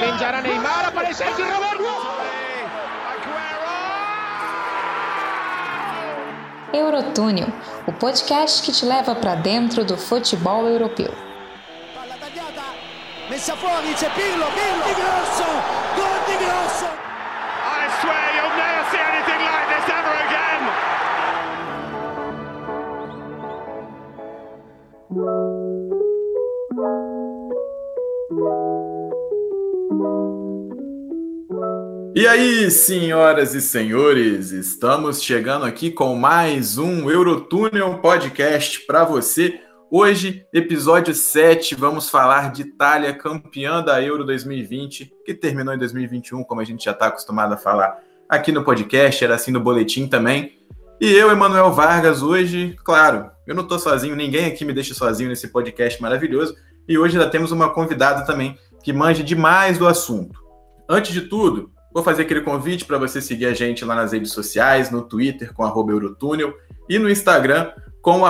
Pinjará Neymar, aparece aqui Roberto. Eurotúnel, o podcast que te leva para dentro do futebol europeu. Messa fuori, c'è Pirlo, Pirlo, di Grosso, gol di Grosso. Aí, senhoras e senhores, estamos chegando aqui com mais um Eurotúnel Podcast para você. Hoje, episódio 7, vamos falar de Itália, campeã da Euro 2020, que terminou em 2021, como a gente já está acostumado a falar aqui no podcast, era assim no boletim também. E eu, Emanuel Vargas, hoje, claro, eu não estou sozinho, ninguém aqui me deixa sozinho nesse podcast maravilhoso. E hoje ainda temos uma convidada também que manja demais do assunto. Antes de tudo, Vou fazer aquele convite para você seguir a gente lá nas redes sociais, no Twitter com Eurotúnel e no Instagram com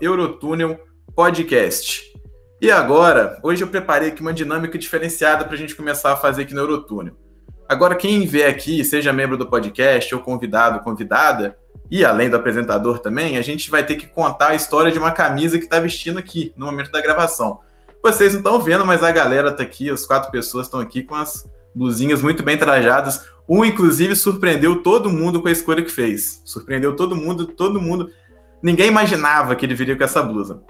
Eurotúnel Podcast. E agora, hoje eu preparei aqui uma dinâmica diferenciada para a gente começar a fazer aqui no Eurotúnel. Agora, quem vier aqui, seja membro do podcast ou convidado, convidada, e além do apresentador também, a gente vai ter que contar a história de uma camisa que está vestindo aqui no momento da gravação. Vocês não estão vendo, mas a galera está aqui, as quatro pessoas estão aqui com as blusinhas muito bem trajadas. Um, inclusive, surpreendeu todo mundo com a escolha que fez. Surpreendeu todo mundo, todo mundo. Ninguém imaginava que ele viria com essa blusa.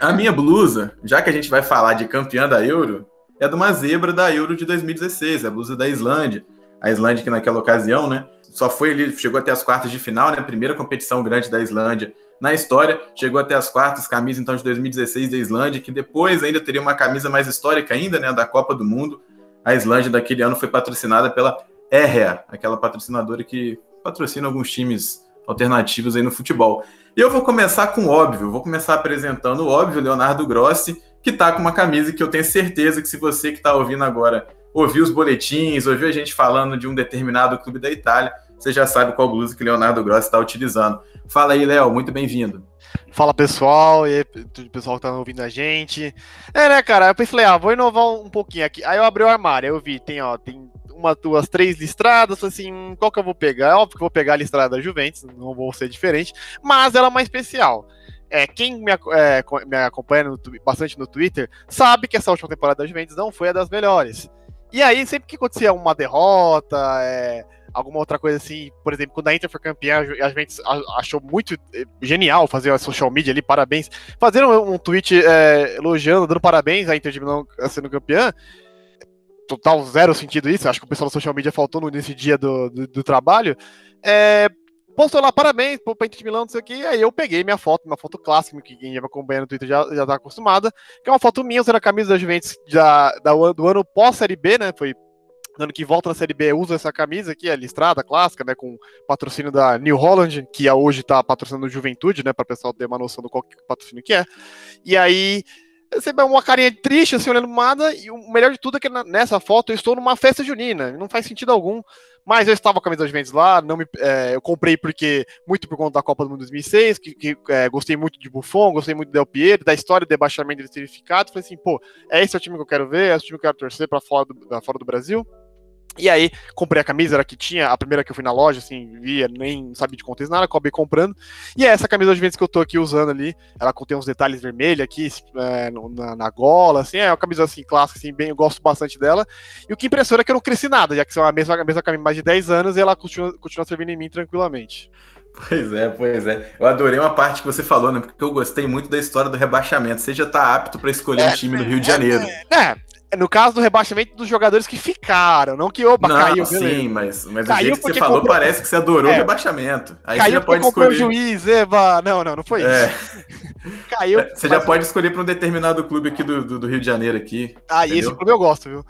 A minha blusa, já que a gente vai falar de campeã da Euro, é de uma zebra da Euro de 2016, a blusa da Islândia. A Islândia que naquela ocasião, né, só foi ali, chegou até as quartas de final, né, primeira competição grande da Islândia na história, chegou até as quartas, camisa então de 2016 da Islândia, que depois ainda teria uma camisa mais histórica ainda, né, da Copa do Mundo, a Islândia daquele ano foi patrocinada pela EREA, aquela patrocinadora que patrocina alguns times alternativos aí no futebol. E eu vou começar com o óbvio, vou começar apresentando o óbvio, Leonardo Grossi, que está com uma camisa que eu tenho certeza que se você que está ouvindo agora ouviu os boletins, ouviu a gente falando de um determinado clube da Itália, você já sabe qual blusa que Leonardo Grossi está utilizando. Fala aí, Léo, muito bem-vindo. Fala pessoal, e aí, pessoal que tá ouvindo a gente. É, né, cara? Eu pensei, ah, vou inovar um pouquinho aqui. Aí eu abri o armário, eu vi, tem, ó, tem uma, duas, três listradas, assim, qual que eu vou pegar? É óbvio que eu vou pegar a listrada da Juventus, não vou ser diferente, mas ela é mais especial. É, quem me, é, me acompanha no, bastante no Twitter sabe que essa última temporada da Juventus não foi a das melhores. E aí, sempre que acontecia uma derrota, é, alguma outra coisa assim, por exemplo, quando a Inter foi campeã, a gente achou muito eh, genial fazer a social media ali, parabéns. Fazer um, um tweet é, elogiando, dando parabéns à Inter de Milão sendo campeã. Total zero sentido isso, acho que o pessoal da social media faltou nesse dia do, do, do trabalho. É, postou lá, parabéns pro Inter de Milão, não sei o que, aí eu peguei minha foto, uma foto clássica, que quem já me acompanha no Twitter já, já tá acostumada, que é uma foto minha usando a camisa da Juventus da, da, do ano pós-Série B, né, foi ano que volta na Série B, usa essa camisa aqui, a listrada clássica, né, com patrocínio da New Holland, que hoje está patrocinando Juventude, né, para o pessoal ter uma noção do qual patrocínio que é. E aí, você vê uma carinha triste, assim, olhando nada, e o melhor de tudo é que nessa foto eu estou numa festa junina, não faz sentido algum, mas eu estava com a camisa da Juventus lá, não me, é, eu comprei porque, muito por conta da Copa do Mundo 2006, que, que é, gostei muito de Buffon, gostei muito do Del Piero, da história do debaixamento dele ter ficado, falei assim, pô, é esse o time que eu quero ver, é esse o time que eu quero torcer para fora, do, fora do Brasil, e aí, comprei a camisa, era que tinha, a primeira que eu fui na loja, assim, via, nem sabia de contexto nada, acabei comprando. E é essa camisa de Juventus que eu tô aqui usando ali, ela contém uns detalhes vermelhos aqui, é, na, na, gola, assim, é uma camisa, assim, clássica, assim, bem, eu gosto bastante dela. E o que impressiona é que eu não cresci nada, já que são a mesma, a mesma camisa mais de 10 anos e ela continua, continua servindo em mim tranquilamente. Pois é, pois é. Eu adorei uma parte que você falou, né? Porque eu gostei muito da história do rebaixamento. Você já tá apto para escolher é, um time do Rio de Janeiro. É, é, no caso do rebaixamento dos jogadores que ficaram, não que opa, não, caiu. Sim, mas, mas caiu o jeito que você falou comprou... parece que você adorou é. o rebaixamento. Aí você já pode escolher. o juiz, Eva. Não, não, não foi é. isso. caiu. Você já pode escolher para um determinado clube aqui do, do, do, Rio de Janeiro aqui. Ah, e esse clube eu gosto, viu?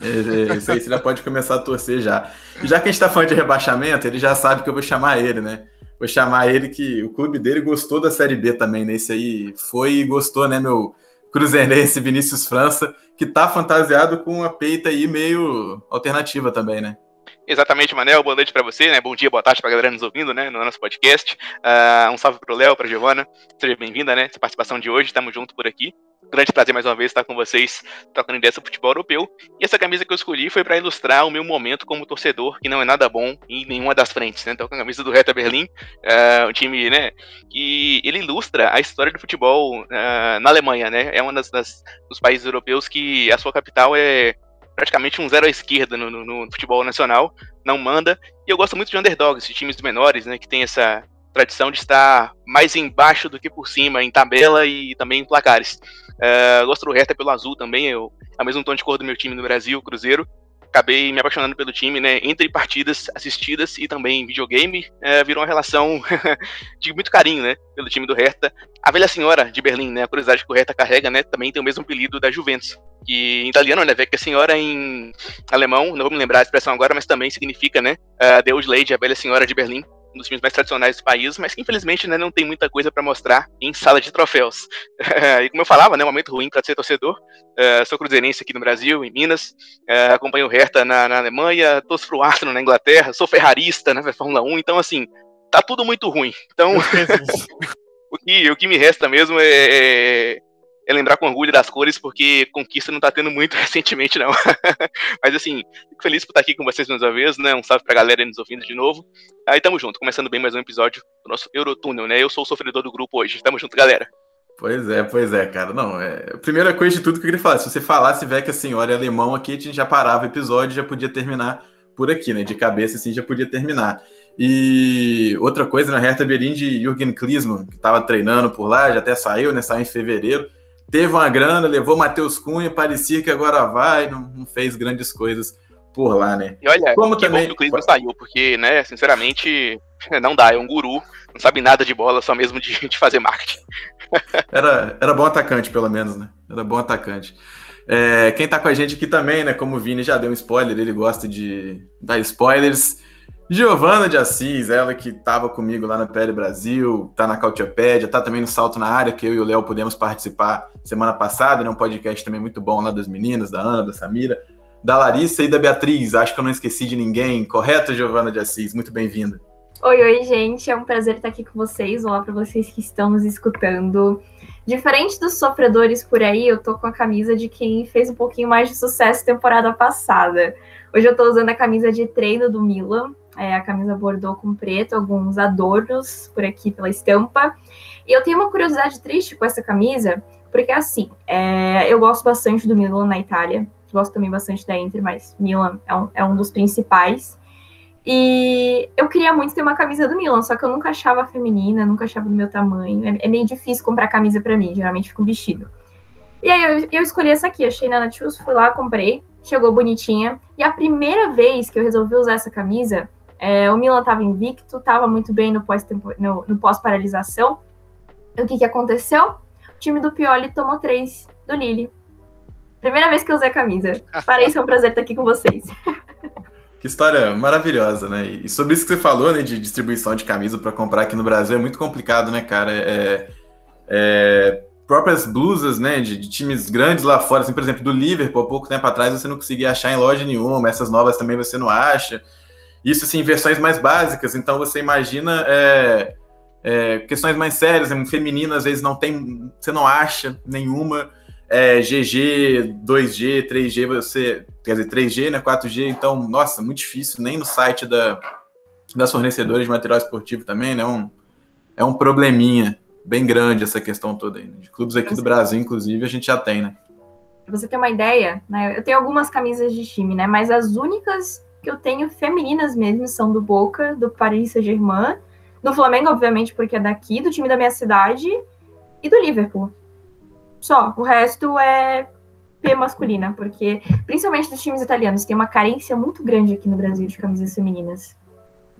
É, é, isso aí você já pode começar a torcer já. E já que a gente tá falando de rebaixamento, ele já sabe que eu vou chamar ele, né? Vou chamar ele que o clube dele gostou da Série B também, né? Esse aí foi e gostou, né, meu cruzeirense Vinícius França, que tá fantasiado com uma peita aí meio alternativa também, né? Exatamente, Manel. Boa noite para você, né? Bom dia, boa tarde para a galera nos ouvindo, né? No nosso podcast. Uh, um salve pro Léo, pra Giovana. Seja bem-vinda, né? Essa participação de hoje, estamos junto por aqui. Grande prazer mais uma vez estar com vocês trocando ideia sobre futebol europeu. E essa camisa que eu escolhi foi para ilustrar o meu momento como torcedor, que não é nada bom em nenhuma das frentes, né? Então, com a camisa do Hertha Berlim, uh, um time, né, que ele ilustra a história do futebol uh, na Alemanha, né? É um das, das, dos países europeus que a sua capital é praticamente um zero à esquerda no, no, no, futebol nacional, não manda. E eu gosto muito de underdogs, de times menores, né, que tem essa tradição de estar mais embaixo do que por cima em tabela e também em placares. Gosto do Hertha pelo azul também, eu, é o mesmo tom de cor do meu time no Brasil, Cruzeiro. Acabei me apaixonando pelo time, né? Entre partidas assistidas e também videogame, uh, virou uma relação de muito carinho, né? Pelo time do Hertha. A velha senhora de Berlim, né? A curiosidade que o Hertha carrega, né? Também tem o mesmo apelido da Juventus. Que em italiano, né? Vecchia senhora em alemão, não vou me lembrar a expressão agora, mas também significa, né? Deus Lady, a velha senhora de Berlim um dos times mais tradicionais do país, mas que infelizmente né, não tem muita coisa para mostrar em sala de troféus. e como eu falava, né, um momento ruim para ser torcedor. Uh, sou cruzeirense aqui no Brasil, em Minas, uh, acompanho o Hertha na, na Alemanha, torço pro Arsenal na Inglaterra, sou ferrarista na né, Fórmula 1, então assim, tá tudo muito ruim. Então, o, que, o que me resta mesmo é, é é lembrar com orgulho das cores, porque conquista não tá tendo muito recentemente, não. Mas assim, fico feliz por estar aqui com vocês mais uma vez, né? Um salve pra galera nos ouvindo de novo. Aí tamo junto, começando bem mais um episódio do nosso Eurotúnel, né? Eu sou o sofredor do grupo hoje. Tamo junto, galera. Pois é, pois é, cara. Não, é. Primeira coisa de tudo que eu queria falar, se você falasse, velho, que a senhora é alemão aqui, a gente já parava o episódio, já podia terminar por aqui, né? De cabeça, assim, já podia terminar. E outra coisa, na Hertha Berlin de Jürgen Klinsmann, que estava treinando por lá, já até saiu, né? Saiu em fevereiro teve uma grana, levou Matheus Cunha, parecia que agora vai, não, não, fez grandes coisas por lá, né? E olha, Como que também... bom que o Clis saiu, porque, né, sinceramente, não dá, é um guru, não sabe nada de bola, só mesmo de, de fazer marketing. era, era bom atacante, pelo menos, né? Era bom atacante. É, quem tá com a gente aqui também, né? Como o Vini já deu um spoiler, ele gosta de dar spoilers. Giovana de Assis, ela que estava comigo lá na PL Brasil, está na Cautiopédia, está também no Salto na Área, que eu e o Léo pudemos participar semana passada, né? Um podcast também muito bom lá das meninas, da Ana, da Samira, da Larissa e da Beatriz. Acho que eu não esqueci de ninguém. Correto, Giovana de Assis? Muito bem-vinda. Oi, oi, gente. É um prazer estar aqui com vocês. Olá para vocês que estão nos escutando. Diferente dos sofredores por aí, eu tô com a camisa de quem fez um pouquinho mais de sucesso temporada passada. Hoje eu tô usando a camisa de treino do Milan, é, a camisa bordô com preto, alguns adornos por aqui pela estampa. E eu tenho uma curiosidade triste com essa camisa, porque assim, é, eu gosto bastante do Milan na Itália, gosto também bastante da Inter, mas Milan é um, é um dos principais. E eu queria muito ter uma camisa do Milan, só que eu nunca achava feminina, nunca achava do meu tamanho. É, é meio difícil comprar camisa para mim, geralmente fica um vestido. E aí eu, eu escolhi essa aqui, achei na Netshoes, fui lá, comprei, chegou bonitinha. E a primeira vez que eu resolvi usar essa camisa, é, o Milan estava invicto, estava muito bem no pós-paralisação. No o que, que aconteceu? O time do Pioli tomou três do Lille. Primeira vez que eu usei a camisa. Para isso é um prazer estar aqui com vocês. Que história maravilhosa, né? E sobre isso que você falou, né, de distribuição de camisa para comprar aqui no Brasil, é muito complicado, né, cara? É, é, próprias blusas, né, de, de, times grandes lá fora, assim, por exemplo, do Liverpool, há pouco tempo atrás você não conseguia achar em loja nenhuma, essas novas também você não acha. Isso, assim, em versões mais básicas. Então, você imagina é, é, questões mais sérias, né? feminino, às vezes não tem, você não acha nenhuma. É, GG, 2G, 3G, você, quer dizer, 3G, né, 4G, então, nossa, muito difícil, nem no site da, das fornecedoras de material esportivo também, né, um, é um probleminha bem grande essa questão toda aí, né? de clubes aqui do Brasil, inclusive, a gente já tem, né. Pra você ter uma ideia, né, eu tenho algumas camisas de time, né, mas as únicas que eu tenho femininas mesmo são do Boca, do Paris Saint-Germain, do Flamengo, obviamente, porque é daqui, do time da minha cidade, e do Liverpool. Só. O resto é P masculina, porque principalmente dos times italianos tem uma carência muito grande aqui no Brasil de camisas femininas.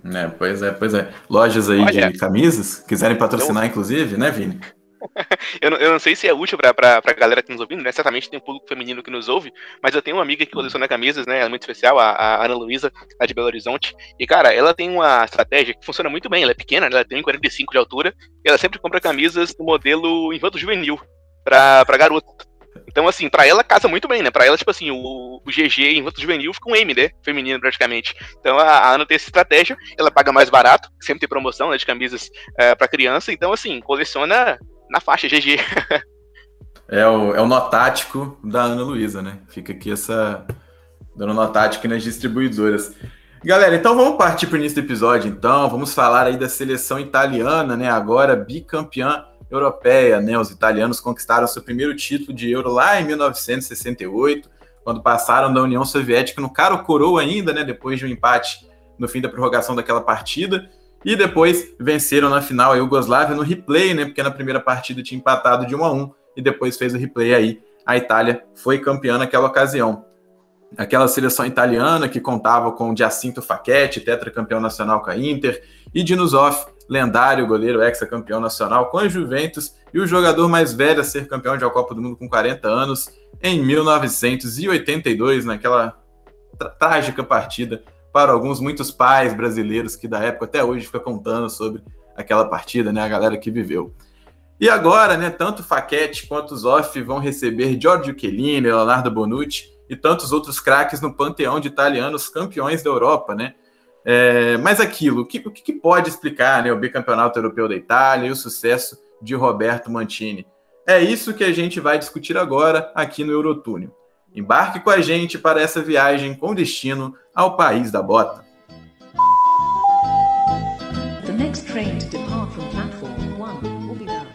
É, pois é, pois é. Lojas aí Olha, de camisas, quiserem patrocinar, inclusive, né, Vini? eu, não, eu, não, sei se é útil pra, pra, pra galera que nos ouvindo, né? Certamente tem um público feminino que nos ouve, mas eu tenho uma amiga que coleciona camisas, né? Ela é muito especial, a, a Ana Luísa, lá de Belo Horizonte. E, cara, ela tem uma estratégia que funciona muito bem. Ela é pequena, né? ela tem 45 de altura, e ela sempre compra camisas do modelo infanto juvenil pra, pra garoto. Então, assim, pra ela casa muito bem, né? Pra ela, tipo assim, o, o GG infanto juvenil fica um M, né? Feminino, praticamente. Então, a, a Ana tem essa estratégia, ela paga mais barato, sempre tem promoção, né? De camisas uh, pra criança. Então, assim, coleciona na faixa GG. É o, é o nó tático da Ana Luísa, né? Fica aqui essa. Dando nó tático nas distribuidoras. Galera, então vamos partir para o início do episódio, então. Vamos falar aí da seleção italiana, né? Agora bicampeã europeia, né? Os italianos conquistaram seu primeiro título de Euro lá em 1968, quando passaram da União Soviética no caro coroa ainda, né? Depois de um empate no fim da prorrogação daquela partida. E depois venceram na final a Iugoslávia no replay, né? Porque na primeira partida tinha empatado de 1 a 1 e depois fez o replay aí. A Itália foi campeã naquela ocasião. Aquela seleção italiana que contava com Giacinto Facchetti, tetracampeão nacional com a Inter, e Dinuzov, lendário goleiro ex-campeão nacional com a Juventus e o jogador mais velho a ser campeão de Copa do Mundo com 40 anos em 1982, naquela trágica partida para alguns muitos pais brasileiros que da época até hoje fica contando sobre aquela partida, né, a galera que viveu. E agora, né, tanto Faquete quanto Zoff vão receber Giorgio Chiellini, Leonardo Bonucci e tantos outros craques no panteão de italianos campeões da Europa, né? É, mas aquilo, o que, o que pode explicar né, o bicampeonato europeu da Itália e o sucesso de Roberto Mantini? É isso que a gente vai discutir agora aqui no Eurotúnel. Embarque com a gente para essa viagem com destino ao país da bota. The next train to depart from platform 1 will be there.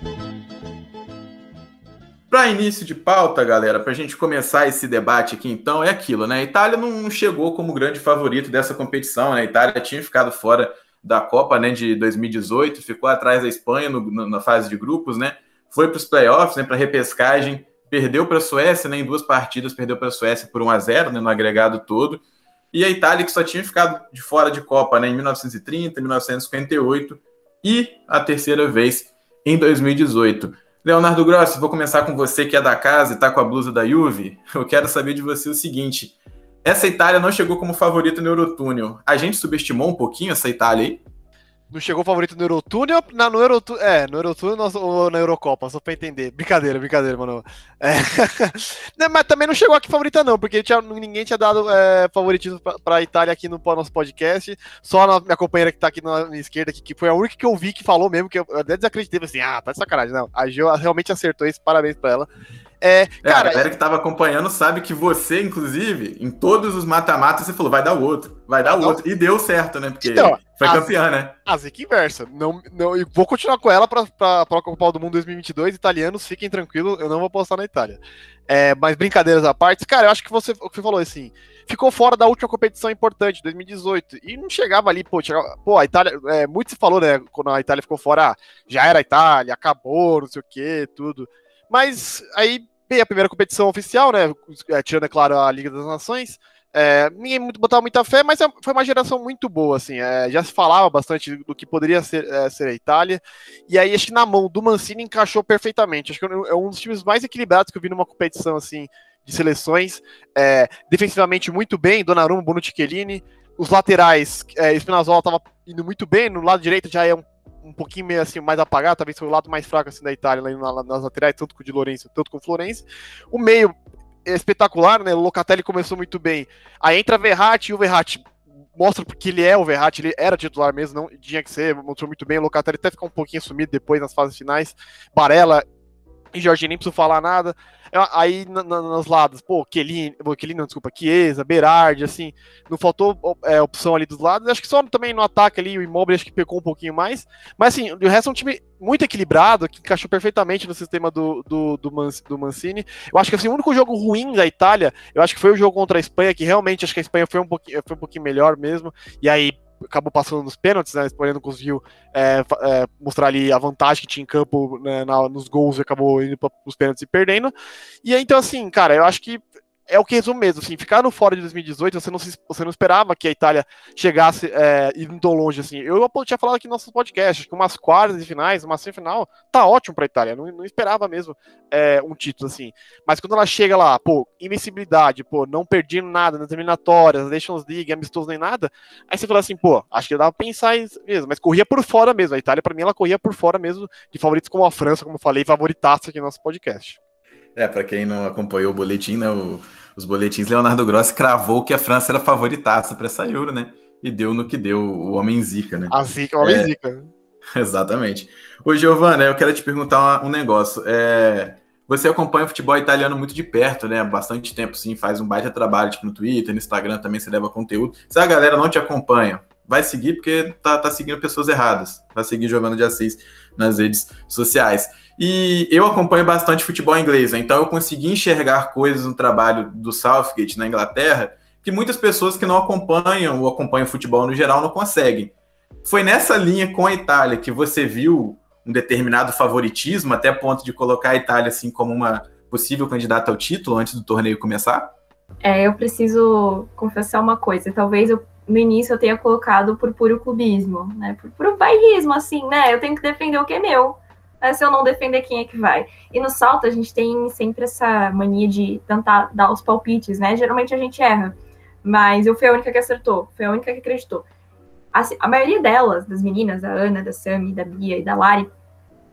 Para início de pauta, galera, para a gente começar esse debate aqui, então, é aquilo, né? A Itália não chegou como grande favorito dessa competição, né? A Itália tinha ficado fora da Copa né, de 2018, ficou atrás da Espanha no, na fase de grupos, né? Foi para os playoffs, né? Para repescagem, perdeu para a Suécia, né? Em duas partidas, perdeu para a Suécia por 1 a 0 né, no agregado todo. E a Itália, que só tinha ficado de fora de Copa né, em 1930, 1958 e a terceira vez em 2018. Leonardo Grossi, vou começar com você que é da casa e está com a blusa da Juve. Eu quero saber de você o seguinte: essa Itália não chegou como favorita no Eurotúnel. A gente subestimou um pouquinho essa Itália aí? Não chegou favorito no Eurotúnel, na, no é, no Eurotúnel ou na Eurocopa, só pra entender. Brincadeira, brincadeira, mano. É. mas também não chegou aqui favorita não, porque tinha, ninguém tinha dado é, favoritismo pra, pra Itália aqui no nosso podcast, só a minha companheira que tá aqui na minha esquerda, que, que foi a única que eu vi que falou mesmo, que eu, eu até desacreditei, assim, ah, tá de sacanagem. Não, a Geo realmente acertou isso, parabéns pra ela. É, cara, é, a galera que tava acompanhando sabe que você, inclusive, em todos os mata-matas, você falou, vai dar o outro, vai dar o outro. E deu certo, né? Porque então, foi campeã, né? A zica inversa. Não, não, eu vou continuar com ela pra, pra, pra Copa do Mundo 2022. Italianos, fiquem tranquilos, eu não vou postar na Itália. É, mas brincadeiras à parte, cara, eu acho que você, o que você falou assim, ficou fora da última competição importante, 2018, e não chegava ali, pô, chegava, pô a Itália, é, muito se falou, né, quando a Itália ficou fora, ah, já era a Itália, acabou, não sei o que, tudo. Mas aí veio a primeira competição oficial, né? É, tirando, é claro, a Liga das Nações. É, ninguém botava muita fé, mas é, foi uma geração muito boa, assim. É, já se falava bastante do que poderia ser, é, ser, a Itália. E aí, acho que na mão do Mancini encaixou perfeitamente. Acho que é um dos times mais equilibrados que eu vi numa competição assim de seleções. É, defensivamente muito bem, Donnarumma, Bonucci, Chiellini. Os laterais, é, Spinazzola estava indo muito bem, no lado direito já é um um pouquinho meio assim, mais apagado, talvez foi o lado mais fraco assim da Itália lá nas laterais, tanto com o de Lourenço, tanto com o Florense. O meio é espetacular, né? O Locatelli começou muito bem. Aí entra Verratti e o Verratti mostra porque ele é o Verratti, ele era titular mesmo, não tinha que ser, mostrou muito bem. O Locatelli até ficou um pouquinho sumido depois nas fases finais. Barella e Jorginho nem preciso falar nada. Aí na, na, nos lados, pô, Kelly não, desculpa, Chiesa, Berardi, assim, não faltou é, opção ali dos lados. Acho que só também no ataque ali, o Immobile acho que pecou um pouquinho mais. Mas assim, o resto é um time muito equilibrado, que encaixou perfeitamente no sistema do, do, do, Man, do Mancini. Eu acho que assim, o único jogo ruim da Itália, eu acho que foi o jogo contra a Espanha, que realmente acho que a Espanha foi um pouquinho, foi um pouquinho melhor mesmo. E aí acabou passando nos pênaltis, né? A Espanha não conseguiu é, é, mostrar ali a vantagem que tinha em campo né, na, nos gols e acabou indo para os pênaltis e perdendo. E aí, então, assim, cara, eu acho que é o que resume mesmo, assim, ficar no fora de 2018, você não, se, você não esperava que a Itália chegasse é, indo tão longe, assim. Eu tinha falado aqui no nosso podcast, que umas quartas e finais, uma semifinal, tá ótimo pra Itália, não, não esperava mesmo é, um título, assim. Mas quando ela chega lá, pô, invencibilidade, pô, não perdendo nada nas eliminatórias, Nations League, amistoso nem nada, aí você fala assim, pô, acho que dava pra pensar isso mesmo, mas corria por fora mesmo, a Itália, pra mim, ela corria por fora mesmo, de favoritos como a França, como eu falei, favoritaça aqui no nosso podcast. É, para quem não acompanhou o boletim, né, o os boletins, Leonardo Grossi cravou que a França era favoritaça para essa Euro, né? E deu no que deu o Homem Zica, né? A Zica, o Homem é, Zica. Exatamente. Ô, Giovana, eu quero te perguntar um negócio. É, você acompanha o futebol italiano muito de perto, né? Há bastante tempo, sim, faz um baita trabalho, tipo, no Twitter, no Instagram também você leva conteúdo. Se a galera não te acompanha, vai seguir porque tá, tá seguindo pessoas erradas. Vai seguir jogando de Assis nas redes sociais. E eu acompanho bastante futebol inglês, né? então eu consegui enxergar coisas no trabalho do Southgate na Inglaterra que muitas pessoas que não acompanham ou acompanham futebol no geral não conseguem. Foi nessa linha com a Itália que você viu um determinado favoritismo, até ponto de colocar a Itália assim como uma possível candidata ao título antes do torneio começar? É, eu preciso confessar uma coisa. Talvez eu, no início eu tenha colocado por puro clubismo, né? Por puro bairrismo, assim, né? Eu tenho que defender o que é meu. Né? Se eu não defender, quem é que vai? E no salto a gente tem sempre essa mania de tentar dar os palpites, né? Geralmente a gente erra. Mas eu fui a única que acertou, foi a única que acreditou. A, a maioria delas, das meninas, da Ana, da Sami, da Bia e da Lari,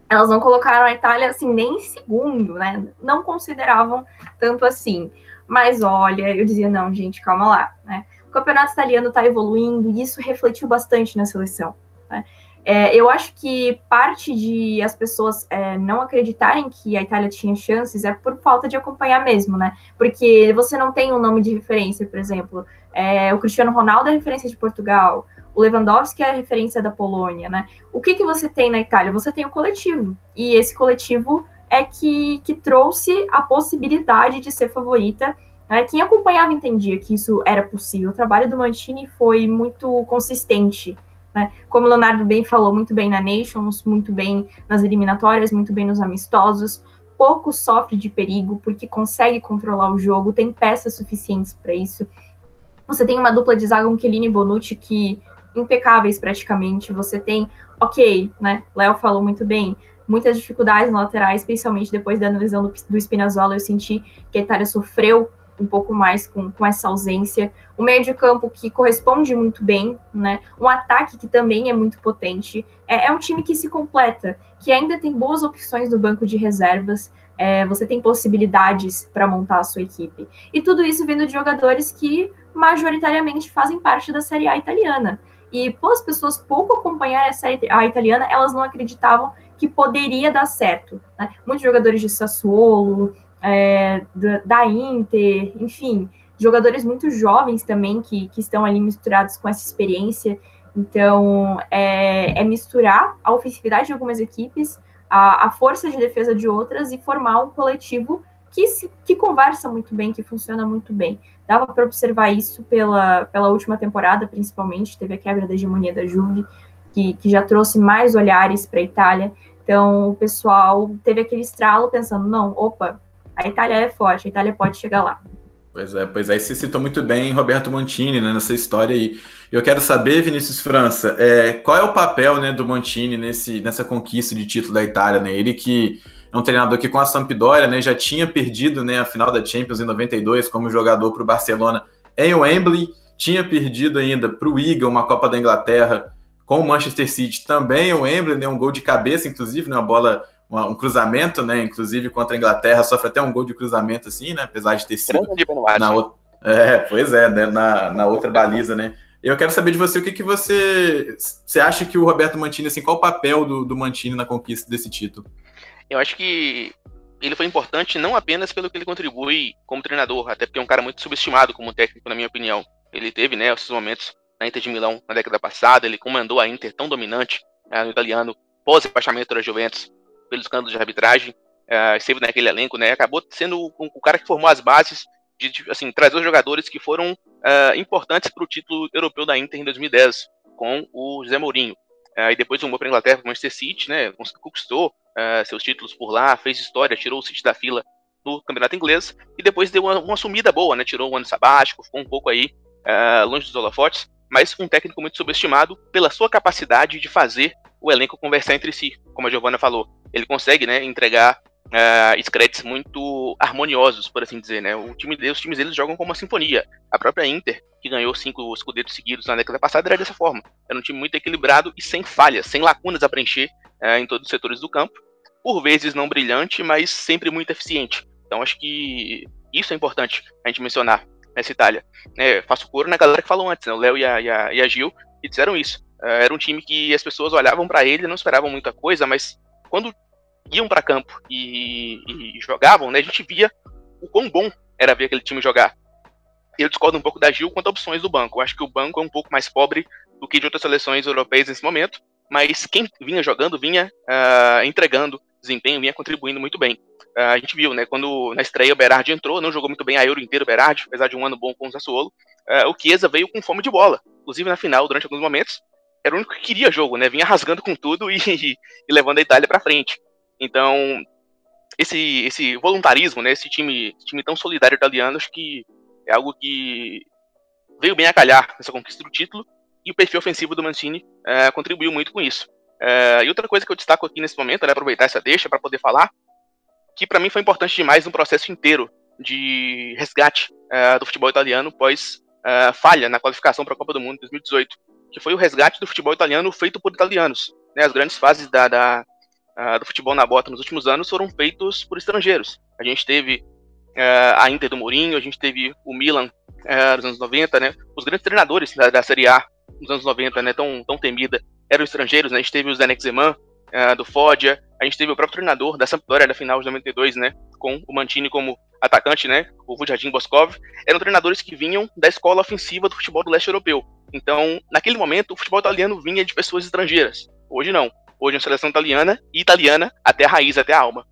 elas não colocaram a Itália assim nem em segundo, né? Não consideravam tanto assim. Mas olha, eu dizia, não, gente, calma lá, né? Campeonato italiano está evoluindo e isso refletiu bastante na seleção. Né? É, eu acho que parte de as pessoas é, não acreditarem que a Itália tinha chances é por falta de acompanhar mesmo, né? Porque você não tem um nome de referência, por exemplo. É, o Cristiano Ronaldo é referência de Portugal, o Lewandowski é referência da Polônia, né? O que, que você tem na Itália? Você tem o coletivo. E esse coletivo é que, que trouxe a possibilidade de ser favorita. Né? Quem acompanhava entendia que isso era possível. O trabalho do Mantini foi muito consistente né? Como o Leonardo bem falou, muito bem na Nations, muito bem nas eliminatórias, muito bem nos amistosos, pouco sofre de perigo porque consegue controlar o jogo, tem peças suficientes para isso. Você tem uma dupla de zaga, um Chiellini e Bonucci, que impecáveis praticamente. Você tem, ok, né? Léo falou muito bem, muitas dificuldades laterais, especialmente depois da lesão do, do Spinazzola. Eu senti que a Itália sofreu um pouco mais com, com essa ausência. Um meio de campo que corresponde muito bem, né? Um ataque que também é muito potente. É, é um time que se completa, que ainda tem boas opções no banco de reservas. É, você tem possibilidades para montar a sua equipe. E tudo isso vindo de jogadores que majoritariamente fazem parte da Série A italiana. E pô, as pessoas pouco acompanharam a Série A italiana, elas não acreditavam que poderia dar certo. Né? Muitos jogadores de Sassuolo, é, da, da, Inter, enfim, jogadores muito jovens também que, que estão ali misturados com essa experiência. Então, é, é misturar a ofensividade de algumas equipes, a, a, força de defesa de outras e formar um coletivo que, se, que conversa muito bem, que funciona muito bem. Dava para observar isso pela, pela última temporada, principalmente, teve a quebra da hegemonia da Juve, que, que já trouxe mais olhares para a Itália. Então, o pessoal teve aquele estralo pensando, não, opa, a Itália é forte, a Itália pode chegar lá. Pois é, pois aí é, você citou muito bem Roberto Montini né, nessa história aí. Eu quero saber, Vinícius França, é, qual é o papel né, do Montini nesse, nessa conquista de título da Itália? Né? Ele que é um treinador que com a Sampdoria né, já tinha perdido né, a final da Champions em 92 como jogador para o Barcelona em Wembley, tinha perdido ainda para o Eagle uma Copa da Inglaterra com o Manchester City também em Wembley, né, um gol de cabeça, inclusive, né, uma bola uma, um cruzamento, né? Inclusive contra a Inglaterra, sofre até um gol de cruzamento, assim, né? Apesar de ter sido. Na outra, é, pois é, né? na, na outra baliza, né? Eu quero saber de você o que, que você. Você acha que o Roberto Mantini, assim, qual o papel do, do Mantini na conquista desse título? Eu acho que ele foi importante não apenas pelo que ele contribui como treinador, até porque é um cara muito subestimado como técnico, na minha opinião. Ele teve, né, esses momentos na Inter de Milão na década passada, ele comandou a Inter tão dominante né, no italiano, pós-rebaixamento da Juventus, pelos escândalos de arbitragem, uh, esteve naquele elenco, né? Acabou sendo o, o, cara que formou as bases de, de assim, trazer os jogadores que foram uh, importantes para o título europeu da Inter em 2010, com o José Mourinho. E depois rumou para a Inglaterra o Manchester City, né? Conquistou seus títulos por lá, fez história, tirou o City da fila no campeonato inglês e depois deu uma, uma sumida boa, né? Tirou um ano sabático, ficou um pouco aí longe dos holofotes, mas um técnico muito subestimado pela sua capacidade de fazer o elenco conversar entre si, como a Giovana falou ele consegue, né, entregar uh, muito harmoniosos, por assim dizer, né? O time dele, os times deles jogam como uma sinfonia. A própria Inter, que ganhou cinco escudetos seguidos na década passada, era dessa forma. Era um time muito equilibrado e sem falhas, sem lacunas a preencher uh, em todos os setores do campo. Por vezes não brilhante, mas sempre muito eficiente. Então acho que isso é importante a gente mencionar nessa Itália. É, faço coro na galera que falou antes, né? o Léo e a, e, e a Gil, que disseram isso. Uh, era um time que as pessoas olhavam para ele, não esperavam muita coisa, mas quando iam para campo e, e, jogavam, né, a gente via o quão bom era ver aquele time jogar. Eu discordo um pouco da Gil quanto a opções do banco. Eu acho que o banco é um pouco mais pobre do que de outras seleções europeias nesse momento, mas quem vinha jogando vinha uh, entregando desempenho, vinha contribuindo muito bem. Uh, a gente viu, né, quando na estreia o Berardi entrou, não jogou muito bem a Euro inteiro o Berardi, apesar de um ano bom com o Sassuolo, uh, o Chiesa veio com fome de bola. Inclusive na final, durante alguns momentos, era o único que queria jogo, né, vinha rasgando com tudo e, e levando a Itália para frente. Então, esse, esse voluntarismo, né, esse time, time tão solidário italiano, acho que é algo que veio bem a calhar nessa conquista do título e o perfil ofensivo do Mancini uh, contribuiu muito com isso. Uh, e outra coisa que eu destaco aqui nesse momento, né, aproveitar essa deixa para poder falar, que para mim foi importante demais no processo inteiro de resgate uh, do futebol italiano pós falha na qualificação para a Copa do Mundo 2018, que foi o resgate do futebol italiano feito por italianos. Né, as grandes fases da, da do futebol na bota nos últimos anos foram feitos por estrangeiros. A gente teve a Inter do Mourinho, a gente teve o Milan nos anos 90, né? Os grandes treinadores da, da Série A nos anos 90, né, tão, tão temida, eram estrangeiros, né? A gente teve o Zanex Zeman, uh, do Foggia, a gente teve o próprio treinador da Sampdoria da final de 92, né, com o Mantini como atacante, né, o Vujadim Boskov, eram treinadores que vinham da escola ofensiva do futebol do leste europeu. Então, naquele momento, o futebol italiano vinha de pessoas estrangeiras. Hoje não. Hoje é uma seleção italiana italiana até a raiz, até a alma.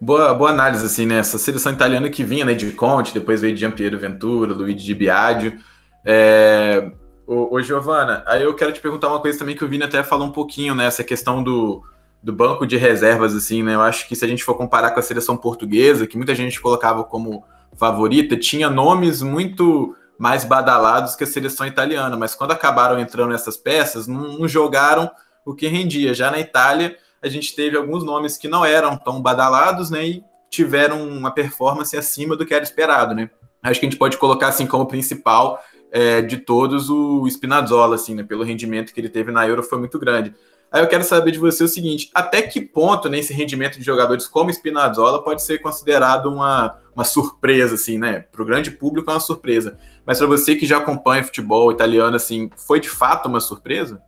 Boa, boa análise, assim, né? Essa seleção italiana que vinha, né, de Conte, depois veio de Giampiero Ventura, Luigi Di Biagio. É, Ô, ô, Giovana, aí eu quero te perguntar uma coisa também que o Vini até falou um pouquinho, né? Essa questão do, do banco de reservas, assim, né? Eu acho que se a gente for comparar com a seleção portuguesa, que muita gente colocava como favorita, tinha nomes muito mais badalados que a seleção italiana, mas quando acabaram entrando essas peças, não, não jogaram o que rendia. Já na Itália, a gente teve alguns nomes que não eram tão badalados, né? E tiveram uma performance acima do que era esperado, né? Acho que a gente pode colocar assim como principal é, de todos o Spinazzola, assim, né? Pelo rendimento que ele teve na Euro foi muito grande. Aí eu quero saber de você o seguinte: até que ponto né, rendimento de jogadores como Spinazzola pode ser considerado uma, uma surpresa, assim, né? Para o grande público é uma surpresa. Mas para você que já acompanha futebol italiano, assim, foi de fato uma surpresa?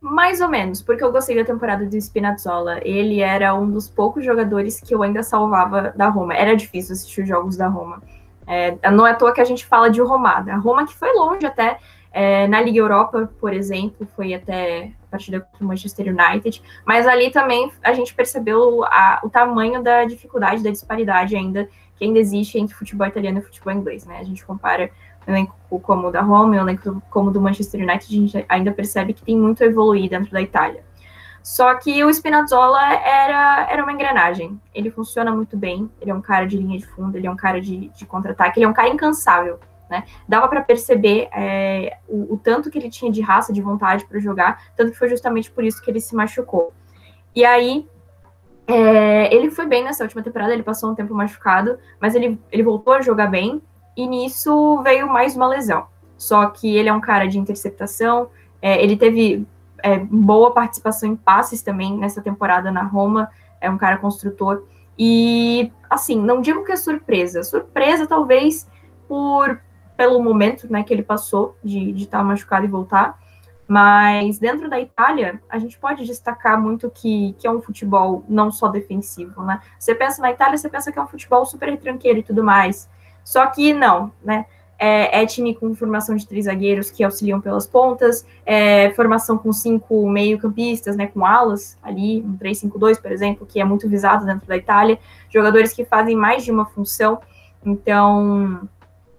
Mais ou menos, porque eu gostei da temporada do Spinazzola. Ele era um dos poucos jogadores que eu ainda salvava da Roma. Era difícil assistir os jogos da Roma. É, não é à toa que a gente fala de Romada. A Roma que foi longe até é, na Liga Europa, por exemplo, foi até a partida contra o Manchester United, mas ali também a gente percebeu a, o tamanho da dificuldade, da disparidade ainda que ainda existe entre futebol italiano e futebol inglês, né? A gente compara elenco como o da Roma o elenco como o do Manchester United, a gente ainda percebe que tem muito a evoluir dentro da Itália. Só que o Spinazzola era, era uma engrenagem. Ele funciona muito bem. Ele é um cara de linha de fundo, ele é um cara de, de contra-ataque, ele é um cara incansável. Né? Dava para perceber é, o, o, tanto que ele tinha de raça, de vontade para jogar, tanto que foi justamente por isso que ele se machucou. E aí, é, ele foi bem nessa última temporada, ele passou um tempo machucado, mas ele, ele voltou a jogar bem, e nisso veio mais uma lesão. Só que ele é um cara de interceptação, é, ele teve é, boa participação em passes também nessa temporada na Roma, é um cara construtor. E, assim, não digo que é surpresa. Surpresa, talvez, por pelo momento né, que ele passou de estar tá machucado e voltar. Mas dentro da Itália, a gente pode destacar muito que, que é um futebol não só defensivo, né? Você pensa na Itália, você pensa que é um futebol super retranqueiro e tudo mais. Só que não, né? é, é, time com formação de três zagueiros que auxiliam pelas pontas, é, formação com cinco meio-campistas, né, com alas ali, um 3-5-2, por exemplo, que é muito visado dentro da Itália, jogadores que fazem mais de uma função, então,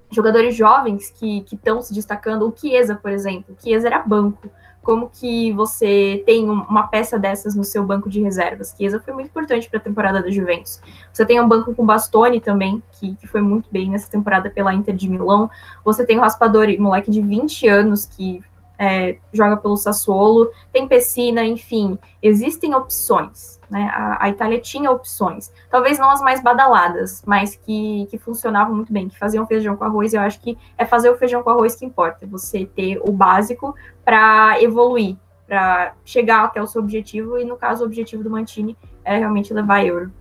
jogadores jovens que estão se destacando, o Chiesa, por exemplo, o Chiesa era banco, como que você tem uma peça dessas no seu banco de reservas. Chiesa foi muito importante para a temporada da Juventus. Você tem um banco com Bastoni também, que, que, foi muito bem nessa temporada pela Inter de Milão. Você tem o Raspadori, moleque de 20 anos, que é, joga pelo Sassuolo. Tem Pessina, enfim, existem opções. Né? A, a, Itália tinha opções, talvez não as mais badaladas, mas que, que funcionavam muito bem, que faziam feijão com arroz. Eu acho que é fazer o feijão com arroz que importa, você ter o básico para evoluir, para chegar até o seu objetivo, e no caso, o objetivo do Mantini é realmente levar a Euro.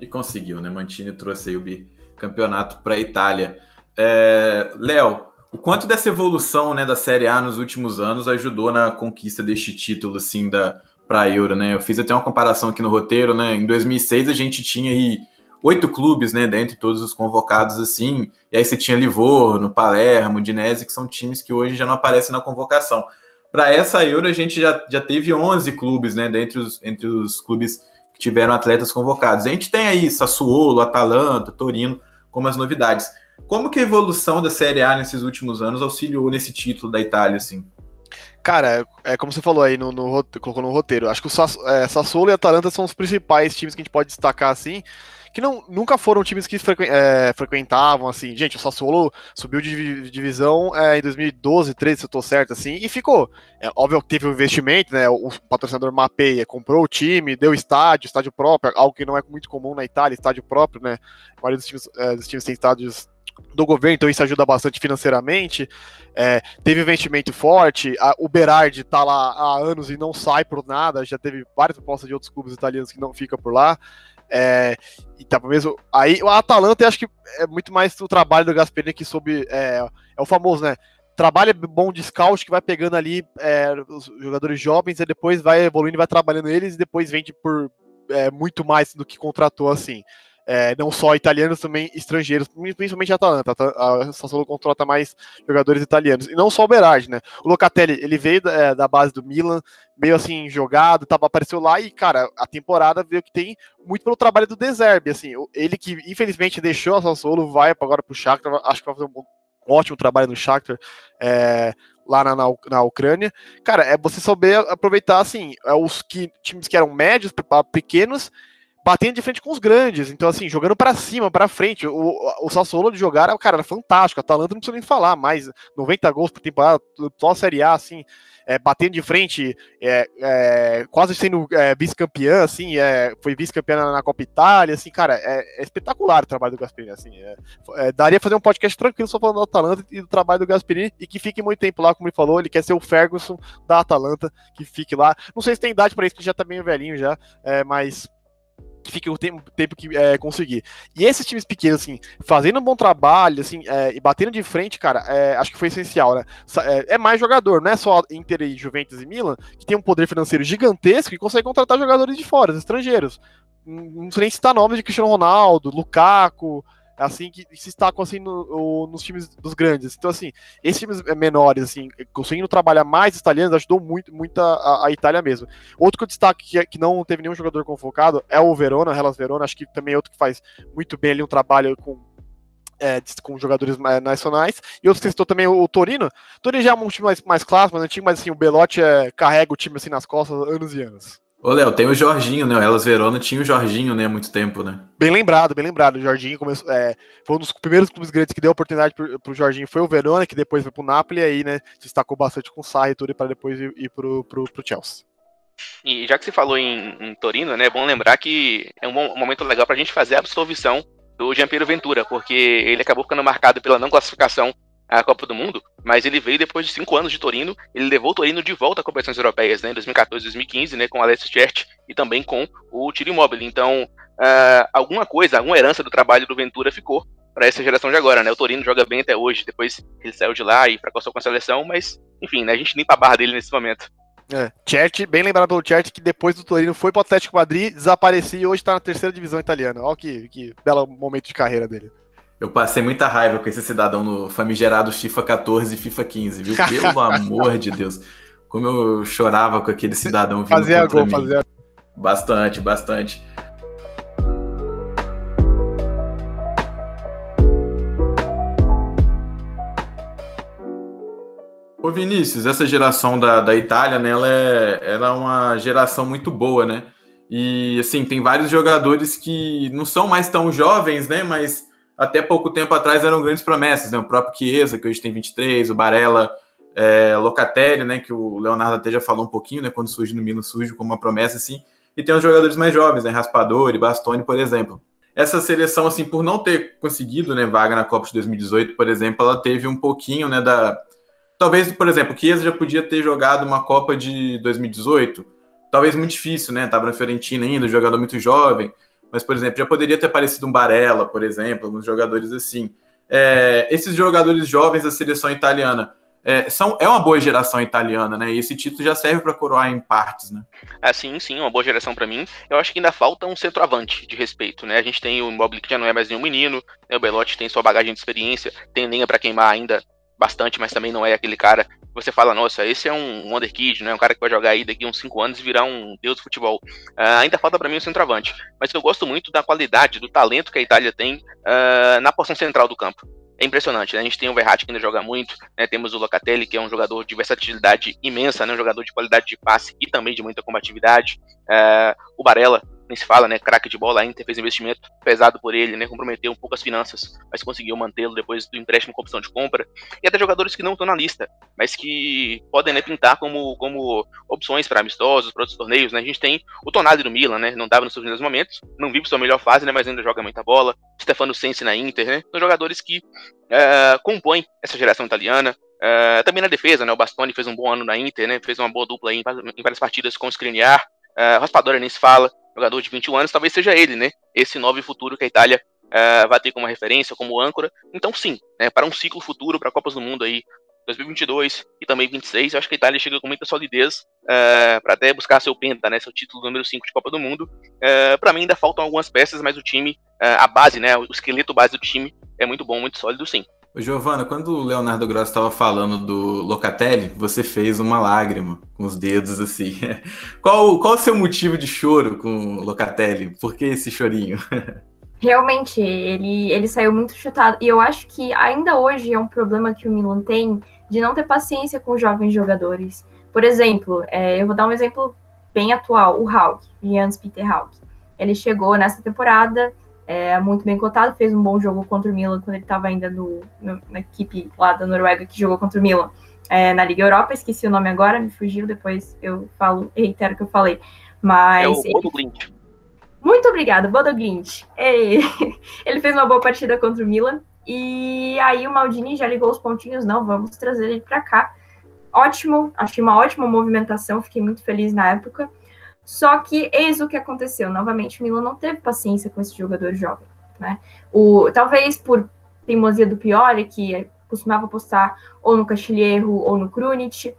E conseguiu, né? Mantini trouxe aí o bicampeonato para a Itália. É, Léo, o quanto dessa evolução né, da Série A nos últimos anos ajudou na conquista deste título assim da para a Euro, né? Eu fiz até uma comparação aqui no roteiro, né? Em 2006 a gente tinha aí oito clubes, né, dentre todos os convocados assim, e aí você tinha Livorno, Palermo, Dinese, que são times que hoje já não aparecem na convocação. Para essa Euro a gente já, já teve 11 clubes, né, dentre os, entre os clubes que tiveram atletas convocados. A gente tem aí Sassuolo, Atalanta, Torino como as novidades. Como que a evolução da Série A nesses últimos anos auxiliou nesse título da Itália, assim? Cara, é como você falou aí, no, no colocou no roteiro. Acho que o é, Sassuolo e Atalanta são os principais times que a gente pode destacar assim que não, nunca foram times que frequ, é, frequentavam, assim. Gente, o Sassuolo subiu de divisão é, em 2012, 13, se eu tô certo, assim, e ficou. É, óbvio que teve um investimento, né? O patrocinador Mapeia comprou o time, deu estádio, estádio próprio, algo que não é muito comum na Itália, estádio próprio, né? A maioria dos times, é, dos times tem estádios do governo, então isso ajuda bastante financeiramente. É, teve investimento forte, a, o Berardi tá lá há anos e não sai por nada, já teve várias propostas de outros clubes italianos que não fica por lá. É, e tá mesmo. Aí o Atalanta eu acho que é muito mais o trabalho do Gasperini que soube. É, é o famoso, né? Trabalho bom de scout que vai pegando ali é, os jogadores jovens e depois vai evoluindo, vai trabalhando eles e depois vende por é, muito mais do que contratou assim é, não só italianos, também estrangeiros, principalmente a Atalanta. A Sassuolo contrata mais jogadores italianos. E não só o Berardi, né? O Locatelli, ele veio da, é, da, base do Milan, meio assim, jogado, tava, apareceu lá e, cara, a temporada veio que tem muito pelo trabalho do Deserbe, assim. Ele que, infelizmente, deixou a Sassuolo, vai agora pro Shakhtar, acho que vai fazer um ótimo trabalho no Shakhtar, é, lá na, na, na, Ucrânia. Cara, é você saber aproveitar, assim, é, os que, times que eram médios, pequenos, batendo de frente com os grandes. Então, assim, jogando para cima, para frente. O, o Sassuolo de jogar, cara, era fantástico. A Atalanta não precisa nem falar, mais 90 gols por temporada, só a Série A, assim, é, batendo de frente, é, é, quase sendo é, vice-campeã, assim, é, foi vice-campeã na, na, Copa Itália, assim, cara, é, é espetacular o trabalho do Gasperini, assim, daria fazer um podcast tranquilo só falando do Atalanta e do trabalho do Gasperini, e que fique muito tempo lá, como ele falou, ele quer ser o Ferguson da Atalanta, que fique lá, não sei se tem idade para isso, que já tá meio velhinho já, mas que fique o tempo, tempo que é, conseguir. E esses times pequenos, assim, fazendo um bom trabalho, assim, é, e batendo de frente, cara, é, acho que foi essencial, né? É, é, mais jogador, não é só Inter e Juventus e Milan, que tem um poder financeiro gigantesco e consegue contratar jogadores de fora, estrangeiros. Não sei nem citar nomes de Cristiano Ronaldo, Lukaku, assim, que se destacam assim no, nos times dos grandes. Então, assim, esses times menores, assim, conseguindo trabalhar mais italianos, ajudou muito, muito a, a Itália mesmo. Outro que eu destaco que, que não teve nenhum jogador convocado é o Verona, Hellas Verona, acho que também é outro que faz muito bem ali um trabalho com é, com jogadores nacionais. E outro que citou também o, Torino. O Torino já é um time mais, mais clássico, mais antigo, mas assim, o Belotti é, carrega o time assim nas costas anos e anos. Ô, Léo, tem o Jorginho, né? O Elas Verona tinha o Jorginho, né? Há muito tempo, né? Bem lembrado, bem lembrado. O Jorginho começou, é, foi um dos primeiros clubes grandes que deu oportunidade pro, pro Jorginho. Foi o Verona, que depois foi pro Napoli, e aí, né? Se destacou bastante com o Sarri e tudo, para depois ir, ir pro, pro, pro Chelsea. E já que você falou em, em, Torino, né? É bom lembrar que é um, bom, um momento legal pra gente fazer a absolvição do Giampiero Ventura, porque ele acabou ficando marcado pela não classificação a Copa do Mundo, mas ele veio depois de cinco anos de Torino, ele levou o Torino de volta a competições europeias, né, em 2014 2015, né, com Alessio Chert e também com o Tiro Immobile. Então, uh, alguma coisa, alguma herança do trabalho do Ventura ficou para essa geração de agora, né? O Torino joga bem até hoje, depois ele saiu de lá e fracassou com a seleção, mas, enfim, né, a gente limpa a barra dele nesse momento. É, Chert, bem lembrado pelo Chert, que depois do Torino foi para o Atlético Madrid, desaparecia e hoje está na terceira divisão italiana. Olha que, que belo momento de carreira dele. Eu passei muita raiva com esse cidadão no famigerado FIFA 14 e FIFA 15, viu? Pelo amor de Deus. Como eu chorava com aquele cidadão vindo fazia gol, mim. Fazia... Bastante, bastante. Ô Vinícius, essa geração da, da Itália, né, ela é, ela é uma geração muito boa, né? E assim, tem vários jogadores que não são mais tão jovens, né? Mas até pouco tempo atrás eram grandes promessas, né? O próprio Chiesa, que hoje tem 23, o Barella, é, Locatelli, né? Que o Leonardo até já falou um pouquinho, né? Quando surge no Milan, surge como uma promessa, assim. E tem os jogadores mais jovens, né? Raspadori, Bastoni, por exemplo. Essa seleção, assim, por não ter conseguido, né, vaga na Copa de 2018, por exemplo, ela teve um pouquinho, né, da... Talvez, por exemplo, o Chiesa já podia ter jogado uma Copa de 2018, talvez muito difícil, né? Tava na Fiorentina ainda, jogador muito jovem. Mas, por exemplo, já poderia ter aparecido um Barella, por exemplo, alguns jogadores assim. É, esses jogadores jovens da seleção italiana, é, são, é uma boa geração italiana, né? E esse título já serve para coroar em partes, né? Ah, sim, sim, uma boa geração para mim. Eu acho que ainda falta um centroavante de respeito, né? A gente tem o Immobile que já não é mais nenhum menino, né? o Belotti tem sua bagagem de experiência, tem linha para queimar ainda bastante, mas também não é aquele cara você fala, nossa, esse é um wonderkid, né? Um cara que vai jogar aí daqui uns 5 anos e virar um deus do futebol. Uh, ainda falta para mim um centroavante, mas eu gosto muito da qualidade, do talento que a Itália tem uh, na porção central do campo. É impressionante, né? A gente tem o Verratti que ainda joga muito, né? Temos o Locatelli, que é um jogador de versatilidade imensa, né? Um jogador de qualidade de passe e também de muita combatividade. Uh, o Barella, nem se fala, né? Craque de bola, a Inter fez investimento pesado por ele, né? Comprometeu um pouco as finanças, mas conseguiu mantê-lo depois do empréstimo com opção de compra. E até jogadores que não estão na lista, mas que podem né, pintar como, como opções para amistosos, para outros torneios, né? A gente tem o Tonali do Milan, né? Não estava nos seus melhores momentos, não vive sua melhor fase, né? Mas ainda joga muita bola. Stefano Sensi na Inter, né? São jogadores que uh, compõem essa geração italiana. Uh, também na defesa, né? O Bastoni fez um bom ano na Inter, né? Fez uma boa dupla em, em várias partidas com o Skriniar. Uh, Raspadori nem se fala jogador de 21 anos, talvez seja ele, né? Esse novo futuro que a Itália uh, vai ter como referência, como âncora. Então, sim, né, para um ciclo futuro, para Copas do Mundo aí, 2022 e também 26, eu acho que a Itália chega com muita solidez uh, para até buscar seu penta, né, seu título número 5 de Copa do Mundo. Uh, para mim ainda faltam algumas peças, mas o time, a base, né, o esqueleto base do time é muito bom, muito sólido, sim. Giovana, quando o Leonardo Gross estava falando do Locatelli, você fez uma lágrima com os dedos assim. Qual, qual o seu motivo de choro com o Locatelli? Por que esse chorinho? Realmente, ele, ele saiu muito chutado. E eu acho que ainda hoje é um problema que o Milan tem de não ter paciência com jovens jogadores. Por exemplo, é, eu vou dar um exemplo bem atual, o Haug, Jans Peter Haug. Ele chegou nessa temporada é, muito bem cotado, fez um bom jogo contra o Milan quando ele estava ainda no, no, na equipe lá da Noruega que jogou contra o Milan é, na Liga Europa, esqueci o nome agora, me fugiu, depois eu falo, reitero o que eu falei. Mas. É o Bodo Glint. Muito obrigado, Bodo Glint. Ele, ele fez uma boa partida contra o Milan. E aí o Maldini já ligou os pontinhos, não, vamos trazer ele para cá. Ótimo, achei uma ótima movimentação, fiquei muito feliz na época. Só que eis o que aconteceu. Novamente, o Milan não teve paciência com esse jogador jovem. Né? O, talvez por teimosia do Pioli, que costumava postar ou no Castilheiro ou no Krunic,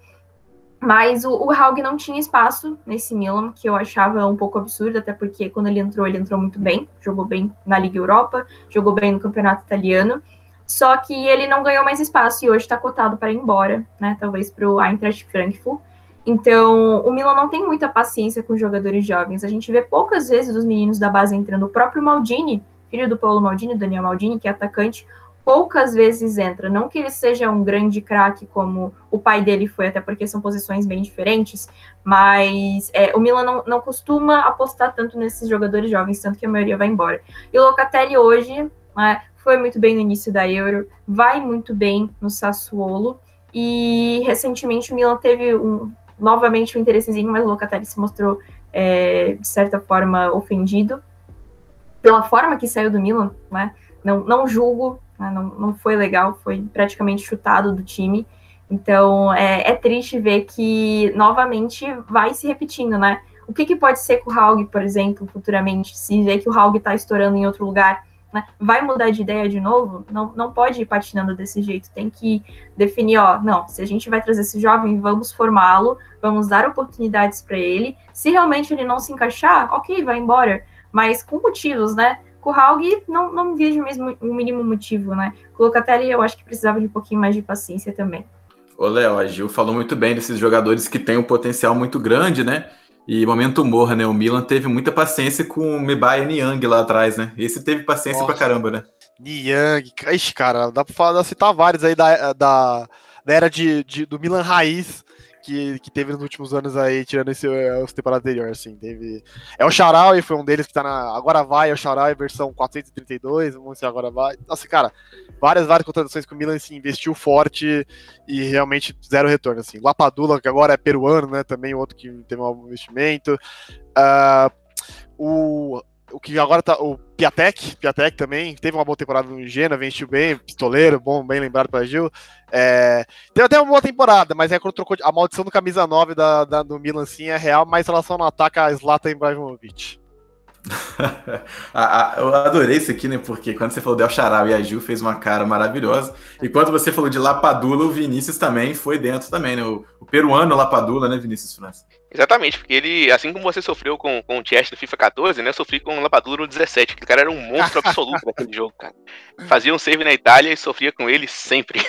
mas o, o Haug não tinha espaço nesse Milan, que eu achava um pouco absurdo, até porque quando ele entrou, ele entrou muito bem, jogou bem na Liga Europa, jogou bem no Campeonato Italiano, só que ele não ganhou mais espaço e hoje está cotado para ir embora, né? Talvez para o Eintracht Frankfurt. Então, o Milan não tem muita paciência com jogadores jovens. A gente vê poucas vezes os meninos da base entrando. O próprio Maldini, filho do Paulo Maldini, Daniel Maldini, que é atacante, poucas vezes entra. Não que ele seja um grande craque como o pai dele foi, até porque são posições bem diferentes, mas é, o Milan não, não costuma apostar tanto nesses jogadores jovens, tanto que a maioria vai embora. E o Locatelli hoje né, foi muito bem no início da Euro, vai muito bem no Sassuolo, e recentemente o Milan teve um, novamente um interessezinho, mas o Locatelli se mostrou, é, de certa forma, ofendido pela forma que saiu do Milan, né? Não, não julgo, né? não, não foi legal, foi praticamente chutado do time. Então é, é, triste ver que novamente vai se repetindo, né? O que, que pode ser com o Haug, por exemplo, futuramente, se ver que o Haug está estourando em outro lugar? Vai mudar de ideia de novo? Não, não pode ir patinando desse jeito. Tem que definir, ó, não, se a gente vai trazer esse jovem, vamos formá-lo, vamos dar oportunidades para ele. Se realmente ele não se encaixar, ok, vai embora. Mas com motivos, né? Com o Haug, não, não vejo mesmo um mínimo motivo, né? Com o Locatelli, eu acho que precisava de um pouquinho mais de paciência também. Ô, Léo, a Gil falou muito bem desses jogadores que têm um potencial muito grande, né? E momento humor, né? O Milan teve muita paciência com o Mebaya Niang lá atrás, né? Esse teve paciência Nossa. pra caramba, né? Niang, ixi, cara, dá pra falar, citar vários aí da, da, da era de, de, do Milan Raiz que, que teve nos últimos anos aí, tirando esse, é, os temporadas anteriores, assim, teve... É o Charal, foi um deles que tá na... Agora vai, é o Charal, versão 432, vamos ver agora vai. Nossa, cara, várias, várias contratações que o Milan, assim, investiu forte e realmente zero retorno, assim. Lapadula, que agora é peruano, né, também outro que teve um investimento. Uh, o o que agora tá. O Piatek, Piatek também, teve uma boa temporada no Gena, venceu bem, pistoleiro, bom, bem lembrado para Gil. É, teve até uma boa temporada, mas é quando trocou a maldição do camisa 9 da, da, do Milan sim é real, mas relação no ataque a Zlatan Ibrahimovic. eu adorei isso aqui, né? Porque quando você falou Del Charal e a Gil fez uma cara maravilhosa. E quando você falou de Lapadula, o Vinícius também foi dentro também, né? O, o peruano Lapadula, né, Vinícius França? Exatamente, porque ele, assim como você sofreu com, com o Chess no FIFA 14, né? Eu sofri com o Lapadula no 17. Aquele cara era um monstro absoluto naquele jogo, cara. Fazia um save na Itália e sofria com ele sempre.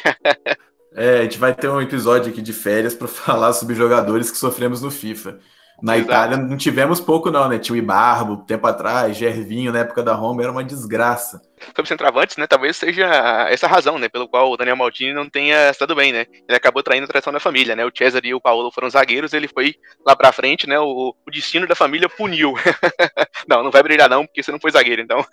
é, a gente vai ter um episódio aqui de férias para falar sobre jogadores que sofremos no FIFA. Na Exato. Itália não tivemos pouco, não, né? Tinha o Ibarbo, tempo atrás, Gervinho, na época da Roma, era uma desgraça. Sobre centroavantes, né? Talvez seja essa a razão, né? Pelo qual o Daniel Maldini não tenha estado bem, né? Ele acabou traindo a tradição da família, né? O Cesar e o Paulo foram zagueiros, ele foi lá pra frente, né? O, o destino da família puniu. não, não vai brilhar, não, porque você não foi zagueiro, então.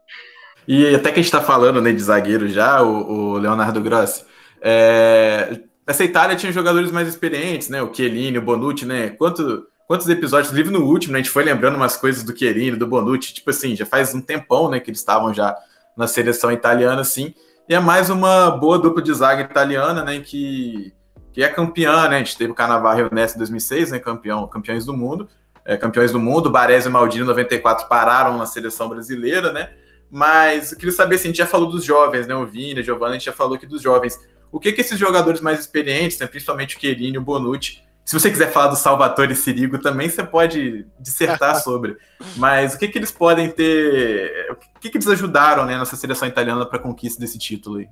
e até que a gente tá falando, né, de zagueiro já, o, o Leonardo Grossi. É... Essa Itália tinha jogadores mais experientes, né? O Chiellini, o Bonucci, né? Quanto quantos episódios, livro no último, né, a gente foi lembrando umas coisas do Querini, do Bonucci, tipo assim, já faz um tempão, né, que eles estavam já na seleção italiana, assim, e é mais uma boa dupla de zaga italiana, né, que, que é campeã, né, a gente teve o Cannavaro Nessa em 2006, né, campeão, campeões do mundo, é, campeões do mundo, Baresi e Maldini em 94 pararam na seleção brasileira, né, mas eu queria saber, assim, a gente já falou dos jovens, né, o Vini, a Giovanni, a gente já falou aqui dos jovens, o que que esses jogadores mais experientes, né, principalmente o Querini e o Bonucci, se você quiser falar do Salvatore Sirigo também, você pode dissertar sobre. Mas o que, que eles podem ter. O que, que eles ajudaram né, nessa seleção italiana para a conquista desse título aí?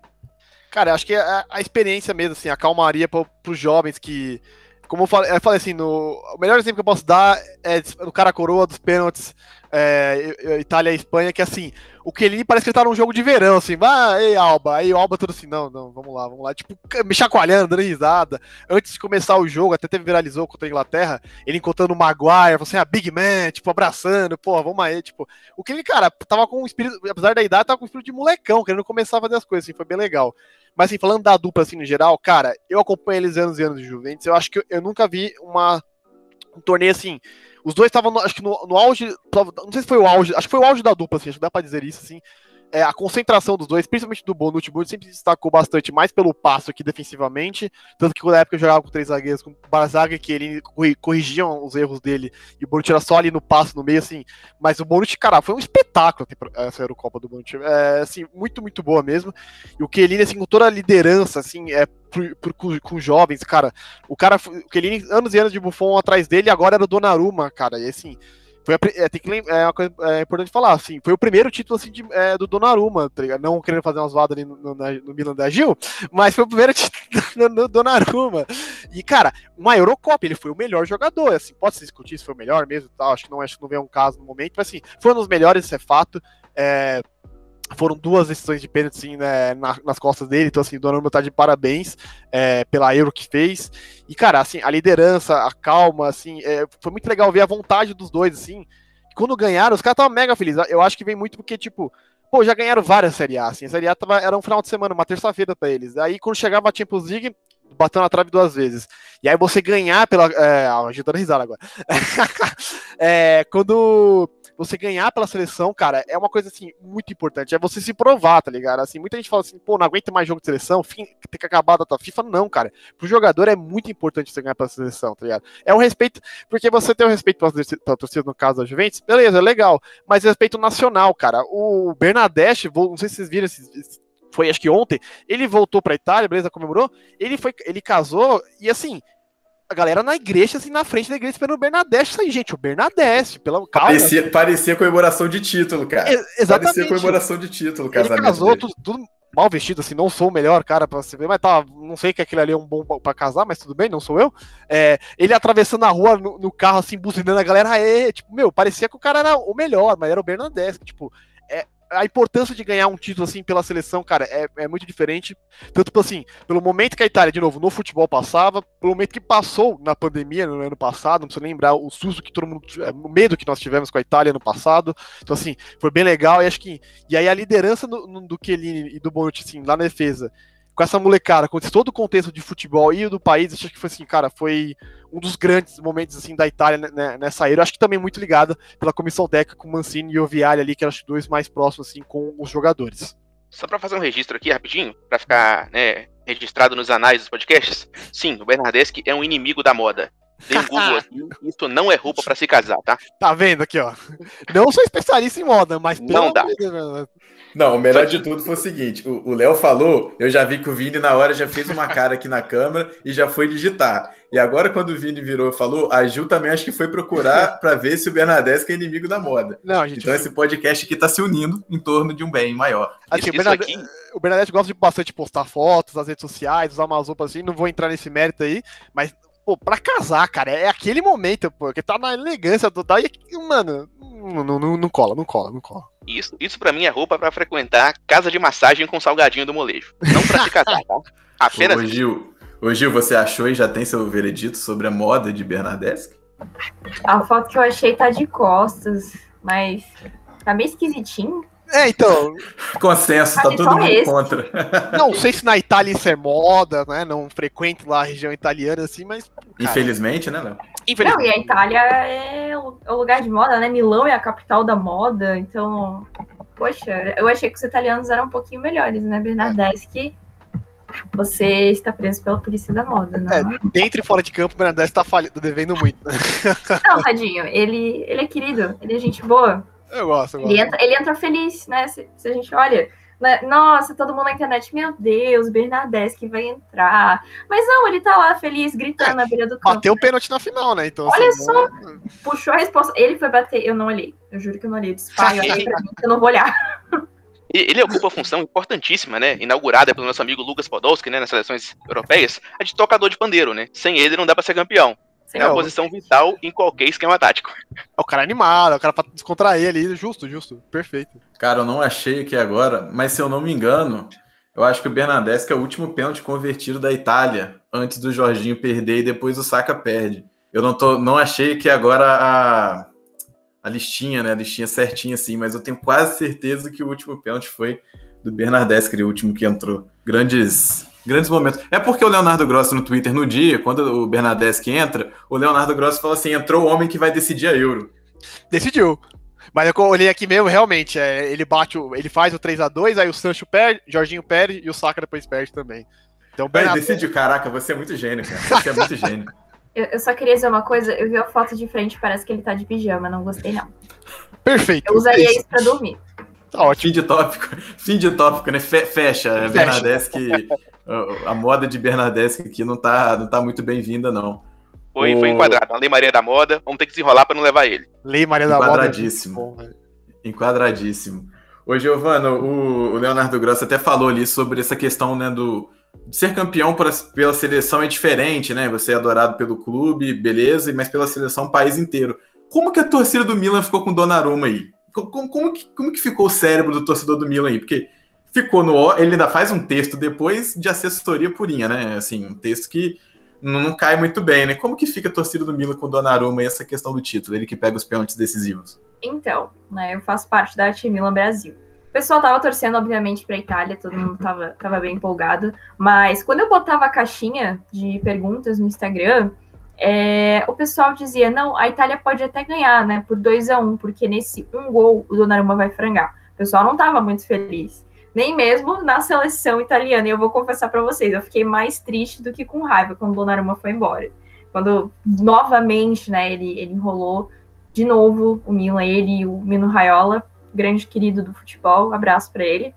Cara, acho que a, a experiência mesmo, assim, a calmaria para os jovens que. Como eu falei, eu falei assim, no, o melhor exemplo que eu posso dar é do cara coroa dos pênaltis é, Itália e Espanha, que assim, o Kelly parece que ele tá num jogo de verão, assim, vai, ei, Alba, aí o Alba tudo assim, não, não, vamos lá, vamos lá, tipo, me chacoalhando, dando risada. Antes de começar o jogo, até teve viralizou contra a Inglaterra, ele encontrando o Maguire, assim, a Big Man, tipo, abraçando, pô, vamos aí, tipo, o Kelly, cara, tava com um espírito, apesar da idade, tava com um espírito de molecão, querendo começar a fazer as coisas, assim, foi bem legal. Mas assim, falando da dupla, assim, no geral, cara, eu acompanho eles anos e anos de Juventus, eu acho que eu, eu nunca vi uma, um torneio assim, os dois estavam, acho que no, no, auge. Não sei se foi o auge. Acho que foi o auge da dupla, assim, acho que dá pra dizer isso, assim. É, a concentração dos dois, principalmente do Bonucci, o Bonucci sempre se destacou bastante mais pelo passo aqui defensivamente, tanto que na época eu jogava com três zagueiros, com Barzaga que ele corrigiam os erros dele, e o Bonucci era só ali no passo, no meio, assim, mas o Bonucci, cara, foi um espetáculo essa Eurocopa do Bonucci, é, assim, muito, muito boa mesmo, e o Chiellini, assim, com toda a liderança, assim, é, por, por, com, com, jovens, cara, o cara, o Chiellini, anos e anos de Buffon atrás dele, agora era o Donnarumma, cara, e assim, foi a, é, tem que é uma coisa é importante falar, assim, foi o primeiro título assim, de, é, do Donnarumma, tá não querendo fazer umas vadas ali no, no, no, Milan da Gil, mas foi o primeiro título do Donnarumma. E, cara, uma Eurocopa, ele foi o melhor jogador, assim, pode se discutir se foi o melhor mesmo, tal, acho que não, acho que não vem um caso no momento, mas assim, foi um dos melhores, isso é fato. É, foram duas decisões de pênalti assim, né, nas costas dele, então assim, o Donnarumma tá de parabéns é, pela Euro que fez. E cara, assim, a liderança, a calma, assim, é, foi muito legal ver a vontade dos dois, assim. Quando ganharam, os caras estavam mega felizes. Eu acho que vem muito porque, tipo, pô, já ganharam várias Série A, assim. A Série A tava, era um final de semana, uma terça-feira para eles. Aí quando chegava a Champions League, bateu na trave duas vezes. E aí você ganhar pela. É, a gente tá risada agora. é, quando você ganhar pela seleção, cara, é uma coisa assim muito importante. É você se provar, tá ligado? Assim, muita gente fala assim, pô, não aguenta mais jogo de seleção, fim, tem que acabar da tua FIFA. Não, cara. Pro jogador é muito importante você ganhar pela seleção, tá ligado? É um respeito, porque você tem o um respeito pela, torcida, no caso da Juventus, beleza, legal. Mas respeito nacional, cara. O Bernadette, não sei se vocês viram esses foi acho que ontem, ele voltou pra Itália, beleza, comemorou, ele foi, ele casou, e assim, a galera na igreja, assim, na frente da igreja, esperando o Bernadette sair. Gente, o Bernadette, pela calma. Parecia, parecia comemoração de título, cara. É, exatamente. Parecia comemoração de título, casamento. Ele casou, tudo, tudo, mal vestido, assim, não sou o melhor cara pra se ver, mas tá, não sei que aquele ali é um bom pra casar, mas tudo bem, não sou eu. É, ele atravessando a rua no, no, carro, assim, buzinando a galera, aê, tipo, meu, parecia que o cara era o melhor, mas era o Bernadette, tipo, é, a importância de ganhar um título assim pela seleção, cara, é, é muito diferente. Tanto assim, pelo momento que a Itália, de novo, no futebol passava, pelo momento que passou na pandemia no ano passado, não precisa lembrar o susto que todo mundo, é, o medo que nós tivemos com a Itália no passado. Então, assim, foi bem legal. E acho que. E aí a liderança do, do Chiellini e do Bonucci, assim, lá na defesa, com essa molecada, com todo o contexto de futebol e do país, acho que foi assim, cara, foi um dos grandes momentos assim da Itália né, nessa era. Acho que também muito ligado pela comissão técnica com Mancini e Oviali ali, que eram os dois mais próximos assim com os jogadores. Só para fazer um registro aqui rapidinho, para ficar né, registrado nos anais dos podcasts. Sim, o Bernardeschi é um inimigo da moda. Dei um Google aqui, isso não é roupa pra se casar, tá? Tá vendo aqui, ó. Não sou especialista em moda, mas Não dá. Deus, Não, o melhor de tudo foi o seguinte: o Léo falou, eu já vi que o Vini na hora já fez uma cara aqui na câmera e já foi digitar. E agora, quando o Vini virou e falou, a Gil também acho que foi procurar para ver se o Bernadette é inimigo da moda. Não, gente. Então esse podcast aqui tá se unindo em torno de um bem maior. assim, isso, o, Bernadette, aqui, o Bernadette gosta de bastante postar fotos nas redes sociais, usar umas roupas assim, não vou entrar nesse mérito aí, mas, pô, pra casar, cara, é aquele momento, pô, que tá na elegância total e, mano, não, não, não, não cola, não cola, não cola. isso, isso pra mim é roupa pra frequentar casa de massagem com salgadinho do molejo. Não pra se casar, tá? Apenas Ô, Gil, ô, Gil, você achou e já tem seu veredito sobre a moda de Bernadette? A foto que eu achei tá de costas, mas tá meio esquisitinho. É, então, Consenso, tá Mas todo mundo esse. contra. não sei se na Itália isso é moda, né, não frequento lá a região italiana assim, mas, cara, Infelizmente, né, Léo? Não, infelizmente. e a Itália é o é lugar de moda, né? Milão é a capital da moda, então, poxa, eu achei que os italianos eram um pouquinho melhores, né, Bernadette? Você está preso pela polícia da moda, não? É, dentro e fora de campo, o Bernadette tá falhando, devendo muito. né? Não, tadinho, ele, ele é querido, ele é gente boa. Eu gosto, eu gosto. Ele entra, ele entra feliz, né? Se, se a gente olha, né, nossa, todo mundo na internet, meu Deus, Bernadette que vai entrar. Mas não, ele tá lá feliz, gritando na beira do campo. Bateu o pênalti na final, né? Então, Olha assim, só. Puxou a resposta. Ele foi bater, eu não olhei. Eu juro que eu não olhei. Eu disse, pai, olha pra mim, eu não vou olhar. Ele ocupa a função importantíssima, né? Inaugurada pelo nosso amigo Lucas Podolski, né? Nas seleções europeias, a de tocador de pandeiro, né? Sem ele não dá pra ser campeão. É uma posição vital em qualquer esquema tático. É o cara animado, é o cara pra descontrair ali, justo, justo, perfeito. Cara, eu não achei aqui agora, mas se eu não me engano, eu acho que o Bernadette é o último pênalti convertido da Itália, antes do Jorginho perder e depois o Saka perde. Eu não, tô, não achei que agora a, a listinha, né? A listinha certinha assim, mas eu tenho quase certeza que o último pênalti foi do Bernadette, o último que entrou. Grandes, grandes momentos. É porque o Leonardo Grossi no Twitter, no dia, quando o Bernadette entra, o Leonardo Grossi fala assim: entrou o homem que vai decidir a Euro. Decidiu. Mas eu olhei aqui mesmo, realmente, é, ele bate, o, ele faz o 3 a 2 aí o Sancho perde, Jorginho perde e o Saka depois perde também. Então, Ele Bernadette, decidiu, caraca, você é muito gênio, cara. Você é muito gênio. Eu, eu só queria dizer uma coisa, eu vi a foto de frente, parece que ele tá de pijama, não gostei não. perfeito. Eu usaria É isso. isso pra dormir. Tá ótimo. Fim de tópico, fim de tópico, né? Fe- Fecha, é Bernadette que a moda de Bernadette aqui não tá, não tá muito bem-vinda, não. Foi, O- foi enquadrado. A Lei Maria da Moda, vamos ter que desenrolar pra não levar ele. Lei Maria da Moda. Enquadradíssimo. Bom, velho. Enquadradíssimo. Ô, Giovano, o, o Leonardo Grosso até falou ali sobre essa questão, né, do de ser campeão por- pela seleção é diferente, né? Você é adorado pelo clube, beleza, mas pela seleção o país inteiro. Como que a torcida do Milan ficou com Donnarumma aí? Co- Como, como que, como que ficou o cérebro do torcedor do Milan aí? Porque ficou no... Ele ainda faz um texto depois de assessoria purinha, né? Assim, um texto que não, não cai muito bem, né? Como que fica a torcida do Milan com o Donnarumma e essa questão do título? Ele que pega os pênaltis decisivos. Então, né, eu faço parte da Team Milan Brasil. O pessoal tava torcendo, obviamente, pra Itália, todo mundo tava, tava bem empolgado. Mas quando eu botava a caixinha de perguntas no Instagram, é, o pessoal dizia, não, a Itália pode até ganhar, né, por 2 a 1 porque nesse um gol o Donnarumma vai frangar. O pessoal não tava muito feliz. Nem mesmo na seleção italiana. E eu vou confessar pra vocês, eu fiquei mais triste do que com raiva quando o Donnarumma foi embora. Quando, novamente, né, ele, ele enrolou de novo o Milan, ele e o Mino Raiola, grande querido do futebol, abraço para ele.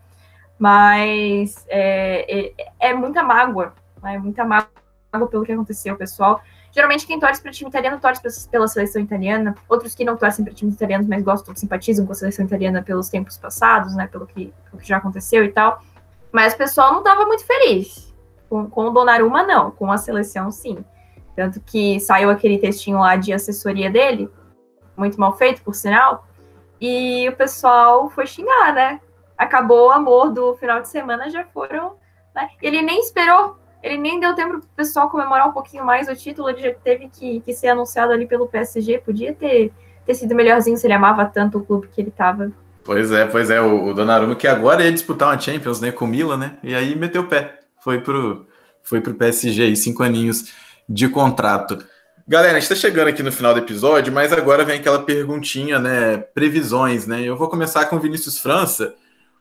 Mas é, é, é muita mágoa, né? muita mágoa pelo que aconteceu, pessoal. Geralmente quem torce para time italiano torce pela seleção italiana, outros que não torcem para times italianos, mas gostam, simpatizam com a seleção italiana pelos tempos passados, né? Pelo que, pelo que já aconteceu e tal. Mas o pessoal não estava muito feliz. Com, com o Donnarumma, não. Com a seleção, sim. Tanto que saiu aquele textinho lá de assessoria dele, muito mal feito, por sinal. E o pessoal foi xingar, né? Acabou o amor do final de semana, já foram. Né? Ele nem esperou, ele nem deu tempo pro pessoal comemorar um pouquinho mais o título, ele já teve que, que ser anunciado ali pelo PSG. Podia ter, ter sido melhorzinho se ele amava tanto o clube que ele tava. Pois é, pois é, o, o Donnarumma que agora ia disputar uma Champions, né, com o Milan, né, e aí meteu o pé, foi pro, foi pro PSG aí, cinco aninhos de contrato. Galera, a gente tá chegando aqui no final do episódio, mas agora vem aquela perguntinha, né, previsões, né, eu vou começar com o Vinícius França.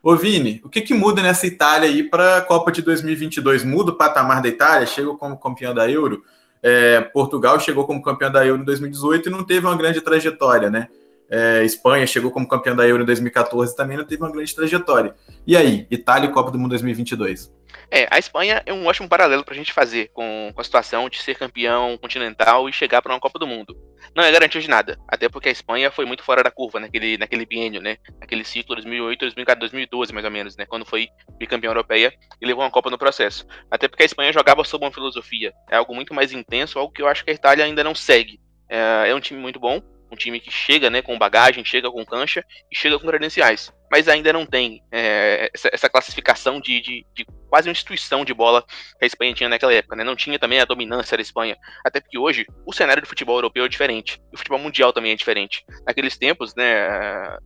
Ô Vini, o que que muda nessa Itália aí para a Copa de 2022? Muda o patamar da Itália? Chega como campeã da Euro? É, Portugal chegou como campeão da Euro em 2018 e não teve uma grande trajetória, né? É, Espanha chegou como campeão da Euro em 2014 também não teve uma grande trajetória. E aí, Itália e Copa do Mundo 2022? É, a Espanha é um ótimo paralelo para a gente fazer com, com, a situação de ser campeão continental e chegar para uma Copa do Mundo. Não é garantia de nada, até porque a Espanha foi muito fora da curva naquele, naquele biênio, né? Naquele ciclo 2008, 2014, 2012 mais ou menos, né? Quando foi bicampeão europeia e levou uma Copa no processo. Até porque a Espanha jogava sob uma filosofia, é algo muito mais intenso, algo que eu acho que a Itália ainda não segue. É, é um time muito bom, um time que chega né, com bagagem, chega com cancha e chega com credenciais, mas ainda não tem é, essa, essa, classificação de, de, de, quase uma instituição de bola que a Espanha tinha naquela época. Né? Não tinha também a dominância da Espanha, até porque hoje o cenário do futebol europeu é diferente, o futebol mundial também é diferente. Naqueles tempos né,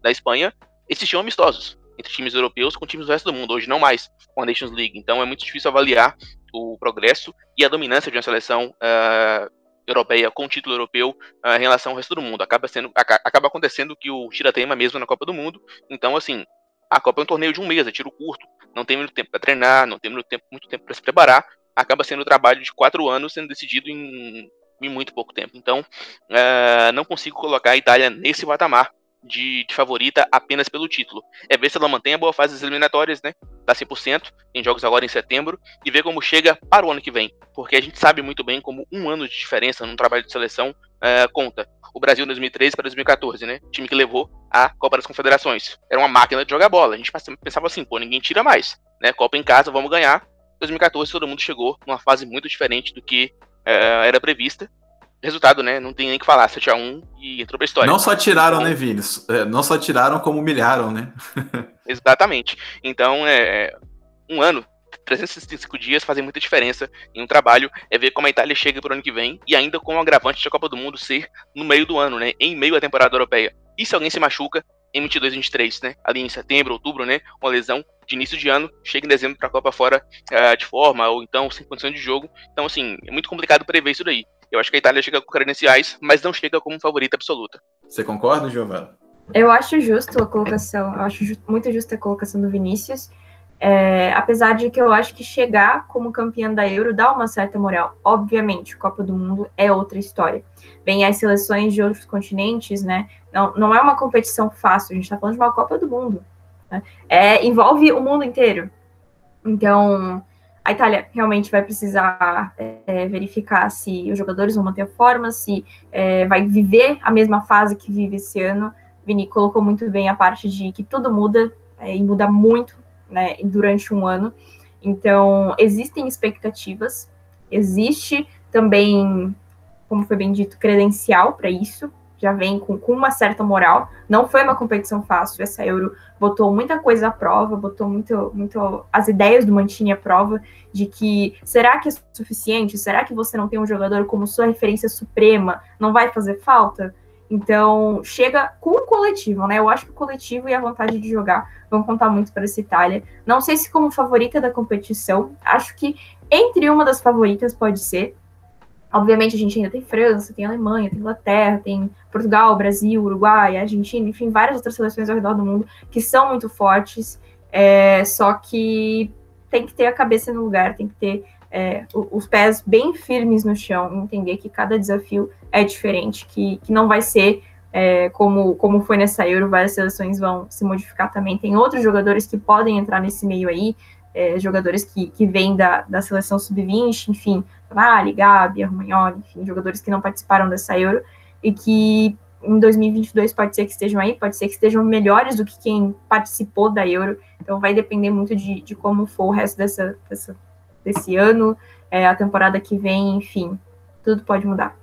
da Espanha existiam amistosos entre times europeus com times do resto do mundo, hoje não mais com a Nations League, então é muito difícil avaliar o progresso e a dominância de uma seleção uh, europeia com título europeu uh, em relação ao resto do mundo. Acaba, sendo, acaba acontecendo que o tira tema mesmo na Copa do Mundo. Então, assim, a Copa é um torneio de um mês, é tiro curto. Não tem muito tempo para treinar, não tem muito tempo, muito tempo para se preparar. Acaba sendo um trabalho de quatro anos sendo decidido em, em muito pouco tempo. Então, uh, não consigo colocar a Itália nesse patamar de, de, favorita apenas pelo título. É ver se ela mantém a boa fase das eliminatórias, né? Dá 100%, tem jogos agora em setembro, e ver como chega para o ano que vem. Porque a gente sabe muito bem como um ano de diferença num trabalho de seleção uh, conta. O Brasil em 2013 para 2014, né? Time que levou a Copa das Confederações. Era uma máquina de jogar bola. A gente pensava assim, pô, ninguém tira mais. Né? Copa em casa, vamos ganhar. 2014 todo mundo chegou numa fase muito diferente do que uh, era prevista resultado, né? Não tem nem que falar, 7x1 e entrou pra história. Não só tiraram, então, né, Vini? É, não só tiraram, como humilharam, né? exatamente. Então, é, é um ano, 365 dias fazem muita diferença em um trabalho, é ver como a Itália chega pro ano que vem, e ainda com o agravante da Copa do Mundo ser no meio do ano, né? Em meio à temporada europeia. E se alguém se machuca, em 22 23, né? Ali em setembro, outubro, né? Uma lesão de início de ano, chega em dezembro para a Copa fora uh, de forma, ou então sem condição de jogo. Então, assim, é muito complicado prever isso daí. Eu acho que a Itália chega com credenciais, mas não chega como favorita absoluta. Você concorda, Giovanna? Eu acho justo a colocação, eu acho ju muito justa a colocação do Vinícius. É, apesar de que eu acho que chegar como campeã da Euro dá uma certa moral. Obviamente, Copa do Mundo é outra história. Bem, as seleções de outros continentes, né? Não, não é uma competição fácil, a gente está falando de uma Copa do Mundo. Né? É, envolve o mundo inteiro. Então, a Itália realmente vai precisar é, verificar se os jogadores vão manter a forma, se é, vai viver a mesma fase que vive esse ano. Vini colocou muito bem a parte de que tudo muda é, e muda muito né, durante um ano. Então, existem expectativas, existe também, como foi bem dito, credencial para isso já vem com, com, uma certa moral. Não foi uma competição fácil, essa Euro botou muita coisa à prova, botou muito, muito as ideias do Mantini à prova, de que será que é suficiente? Será que você não tem um jogador como sua referência suprema? Não vai fazer falta? Então, chega com o coletivo, né? Eu acho que o coletivo e a vontade de jogar vão contar muito para essa Itália. Não sei se como favorita da competição, acho que entre uma das favoritas pode ser, Obviamente, a gente ainda tem França, tem Alemanha, tem Inglaterra, tem Portugal, Brasil, Uruguai, Argentina, enfim, várias outras seleções ao redor do mundo que são muito fortes. É, só que tem que ter a cabeça no lugar, tem que ter é, os pés bem firmes no chão, entender que cada desafio é diferente, que, que não vai ser é, como, como foi nessa Euro, várias seleções vão se modificar também. Tem outros jogadores que podem entrar nesse meio aí, é, jogadores que, que vêm da, da seleção sub-20, enfim, Vale, Gabi, Romagnoli, enfim, jogadores que não participaram dessa Euro e que em 2022 pode ser que estejam aí, pode ser que estejam melhores do que quem participou da Euro, então vai depender muito de, de como for o resto dessa, dessa desse ano, é, a temporada que vem, enfim, tudo pode mudar.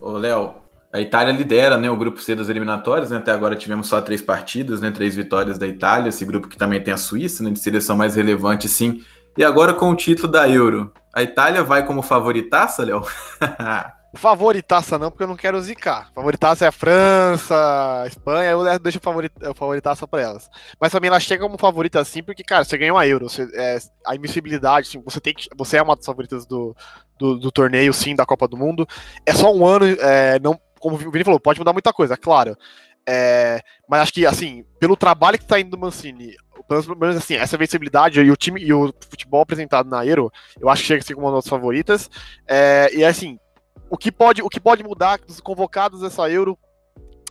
Ô, Léo, a Itália lidera né, o grupo C das eliminatórias, né? até agora tivemos só três partidas, né, três vitórias da Itália, esse grupo que também tem a Suíça, né, de seleção mais relevante, sim. E agora com o título da Euro, a Itália vai como favoritaça, Léo? favoritaça não, porque eu não quero zicar. Favoritaça é a França, a Espanha, eu deixo o favoritaça para elas. Mas também ela chega como favorita assim, porque, cara, você ganhou a Euro, você, é, a invencibilidade, assim, você, tem que, você é uma das favoritas do, do, do, torneio, sim, da Copa do Mundo. É só um ano, é, não como o Vini falou, pode mudar muita coisa, claro. É, mas acho que, assim, pelo trabalho que está indo do Mancini, pelo menos assim, essa vencibilidade e o time e o futebol apresentado na Euro, eu acho que chega a ser uma das favoritas. É, e assim, o que pode, o que pode mudar dos convocados dessa Euro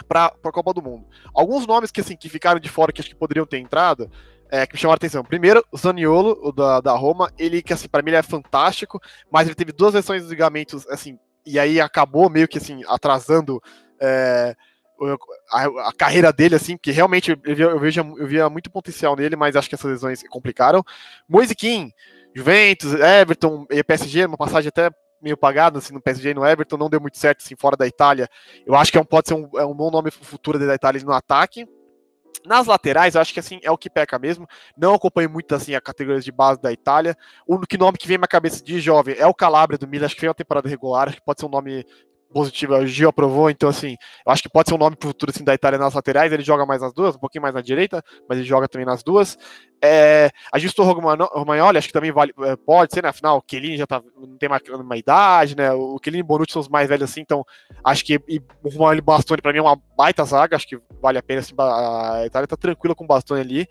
para a Copa do Mundo. Alguns nomes que assim que ficaram de fora que acho que poderiam ter entrado, é, que me chamaram a atenção. Primeiro, o Zaniolo, o da, da Roma, ele que assim para mim ele é fantástico, mas ele teve duas lesões dos ligamentos assim e aí acabou meio que assim atrasando é, a, a, carreira dele, assim, que realmente eu, eu, vejo, eu via muito potencial nele, mas acho que essas lesões complicaram. Moise Kim, Juventus, Everton e PSG, uma passagem até meio pagada assim, no PSG e no Everton, não deu muito certo assim, fora da Itália. Eu acho que é um, pode ser um, é um bom nome futuro da Itália no ataque. Nas laterais, eu acho que assim é o que peca mesmo. Não acompanho muito assim a categoria de base da Itália. O que nome que vem na cabeça de jovem é o Calabria do Milan, acho que foi uma temporada regular, acho que pode ser um nome positiva, o Gio aprovou, então assim, eu acho que pode ser um nome pro futuro assim, da Itália nas laterais, ele joga mais nas duas, um pouquinho mais na direita, mas ele joga também nas duas. É, a Justo Romagnoli, acho que também vale, é, pode ser, né? Afinal, o Kelini já tá, não tem mais uma idade, né? O Kelini e Bonucci são os mais velhos assim, então acho que e o Romagnoli Bastoni para mim é uma baita zaga, acho que vale a pena, assim, a Itália tá tranquila com o Bastoni ali.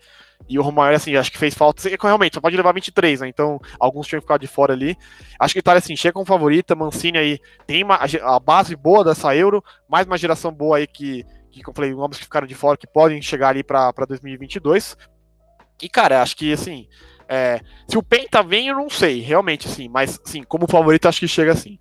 E o Romagnoli, assim, acho que fez falta. Realmente, só pode levar 23, né? Então, alguns tinham ficado de fora ali. Acho que a Itália, assim, chega como favorita. Mancini aí tem uma, a base boa dessa Euro, mais uma geração boa aí que, que como eu falei, nomes que ficaram de fora que podem chegar ali para 2022. E, cara, acho que, assim, é, se o Penta vem, eu não sei, realmente, assim, mas, assim, como favorito, acho que chega assim.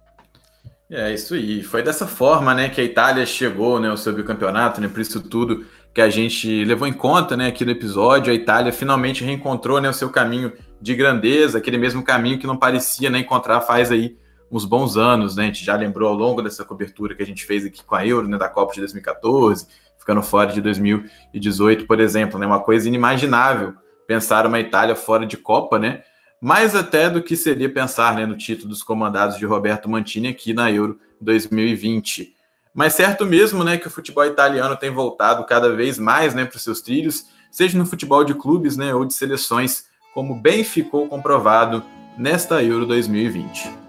É, isso aí. Foi dessa forma, né, que a Itália chegou, né, ao seu bicampeonato, né, por isso tudo que a gente levou em conta, né, aqui no episódio, a Itália finalmente reencontrou, né, o seu caminho de grandeza, aquele mesmo caminho que não parecia, né, encontrar faz aí uns bons anos, né, a gente já lembrou ao longo dessa cobertura que a gente fez aqui com a Euro, né, da Copa de 2014, ficando fora de 2018, por exemplo, né, uma coisa inimaginável pensar uma Itália fora de Copa, né? Mais até do que seria pensar né, no título dos comandados de Roberto Mantini aqui na Euro 2020. Mas certo mesmo né, que o futebol italiano tem voltado cada vez mais né, para os seus trilhos, seja no futebol de clubes né, ou de seleções, como bem ficou comprovado nesta Euro 2020.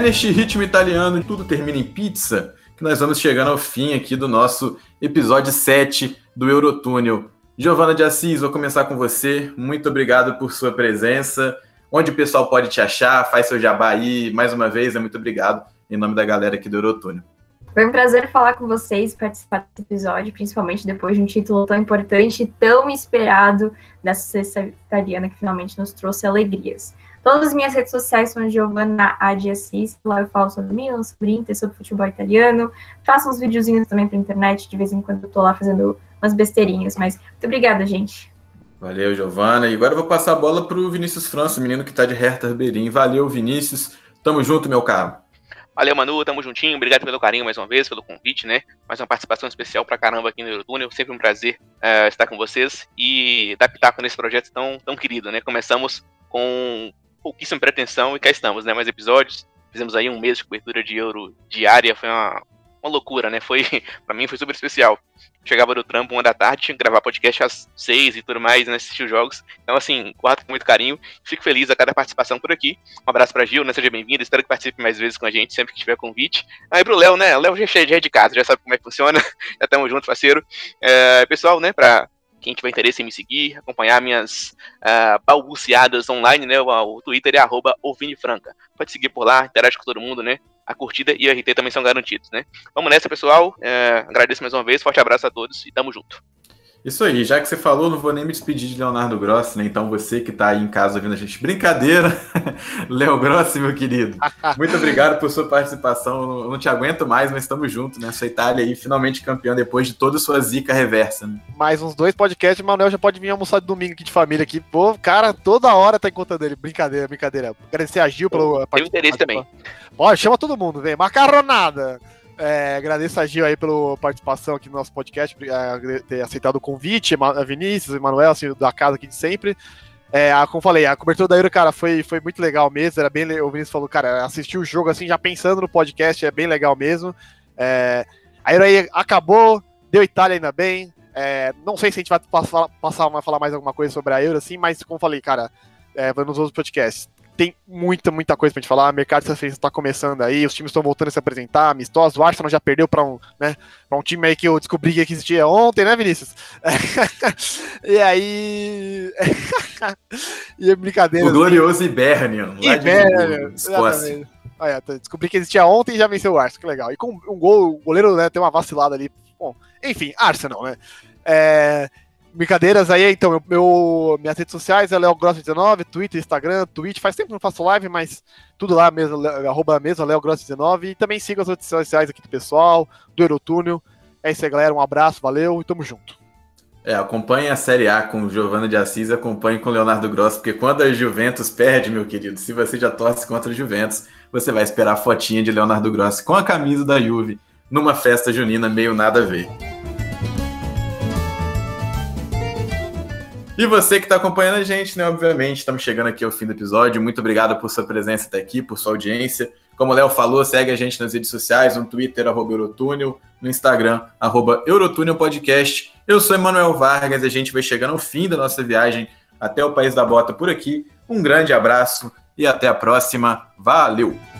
Neste ritmo italiano, tudo termina em pizza, que nós vamos chegando ao fim aqui do nosso episódio 7 do Eurotúnel. Giovana de Assis, vou começar com você. Muito obrigado por sua presença. Onde o pessoal pode te achar? Faz seu jabá aí. Mais uma vez, é muito obrigado em nome da galera aqui do Eurotúnel. Foi um prazer falar com vocês, participar desse episódio, principalmente depois de um título tão importante e tão esperado dessa sexta italiana que finalmente nos trouxe alegrias. Todas as minhas redes sociais são Giovanna Adi Assis, lá eu falo sobre Milan, sobre Inter, sobre futebol italiano, faço uns videozinhos também pra internet, de vez em quando eu tô lá fazendo umas besteirinhas, mas muito obrigada, gente. Valeu, Giovana. E agora eu vou passar a bola pro Vinícius França, o menino que tá de Hertha Ribeirinho. Valeu, Vinícius. Tamo junto, meu caro. Valeu, Manu, tamo juntinho. Obrigado pelo carinho mais uma vez, pelo convite, né? Mais uma participação especial pra caramba aqui no Eurotúnel. Sempre um prazer uh, estar com vocês e dar pitaco nesse projeto tão, tão querido, né? Começamos com pouquíssima pretensão e cá estamos, né? Mais episódios. Fizemos aí um mês de cobertura de euro diária, foi uma, uma loucura, né? Foi, para mim foi super especial. Chegava do trampo uma da tarde, tinha que gravar podcast às seis e tudo mais, né? Assistir os jogos. Então, assim, guardo com muito carinho. Fico feliz a cada participação por aqui. Um abraço pra Gil, né? Seja bem-vindo. Espero que participe mais vezes com a gente, sempre que tiver convite. Aí pro Léo, né? Léo já é de casa, já sabe como é que funciona. já estamos juntos, parceiro. É, pessoal, né? Pra quem tiver interesse em me seguir, acompanhar minhas uh, balbuciadas online, né? O, Twitter é arroba. Pode seguir por lá, interage com todo mundo, né? A curtida e o RT também são garantidos, né? Vamos nessa, pessoal. Uh, agradeço mais uma vez, forte abraço a todos e tamo junto. Isso aí, já que você falou, não vou nem me despedir de Leonardo Grossi, né? Então você que está aí em casa ouvindo a gente, brincadeira, Léo Grossi, meu querido. Muito obrigado por sua participação. Eu não te aguento mais, mas estamos juntos, né? Sua Itália aí finalmente campeão depois de toda a sua zica reversa. Né? Mais uns dois podcasts, o Manuel já pode vir almoçar de domingo aqui de família aqui. Pô, cara, toda hora tá encontrando ele. Brincadeira, brincadeira. Agradecer a Gil pelo. Tem interesse também. Pode, chama todo mundo, vem. Macarronada! É, agradeço a Gil aí pela participação aqui no nosso podcast, é, ter aceitado o convite, a Vinícius, Emanuel, assim, da casa aqui de sempre. É, como falei, a cobertura da Euro, cara, foi, foi muito legal mesmo. Era bem, o Vinícius falou, cara, assistir o jogo assim, já pensando no podcast, é bem legal mesmo. É, a Euro aí acabou, deu Itália ainda bem. É, não sei se a gente vai passar, passar a falar mais alguma coisa sobre a Euro, assim, mas como falei, cara, é, nos outros podcasts tem muita, muita coisa pra gente falar. O mercado de transferência está começando aí, os times estão voltando a se apresentar, amistosos. O Arsenal já perdeu para um, né, pra um time aí que eu descobri que existia ontem, né, Vinícius? e aí. e é brincadeira. O glorioso Ibernian. Ibernian, Escócia. Ah, é, descobri que existia ontem e já venceu o Arsenal, que legal. E com um gol, o goleiro né, tem uma vacilada ali. Bom, enfim, Arsenal, né? É, Brincadeiras aí, então, meu, minhas redes sociais é Léo Gross 19, Twitter, Instagram, Twitch, faz tempo que não faço live, mas tudo lá mesmo, arroba mesmo, Léo Gross 19, e também siga as redes sociais aqui do pessoal, do Eurotúnel. É isso aí, galera, um abraço, valeu e tamo junto. É, acompanhe a Série A com Giovanna de Assis, acompanhe com Leonardo Gross, porque quando a Juventus perde, meu querido, se você já torce contra a Juventus, você vai esperar a fotinha de Leonardo Gross com a camisa da Juve numa festa junina meio nada a ver. E você que está acompanhando a gente, né? Obviamente, estamos chegando aqui ao fim do episódio. Muito obrigado por sua presença até aqui, por sua audiência. Como o Léo falou, segue a gente nas redes sociais, no Twitter, arroba Eurotúnel, no Instagram, arroba Eurotúnel Podcast. Eu sou Emanuel Vargas e a gente vai chegando ao fim da nossa viagem até o País da Bota por aqui. Um grande abraço e até a próxima. Valeu!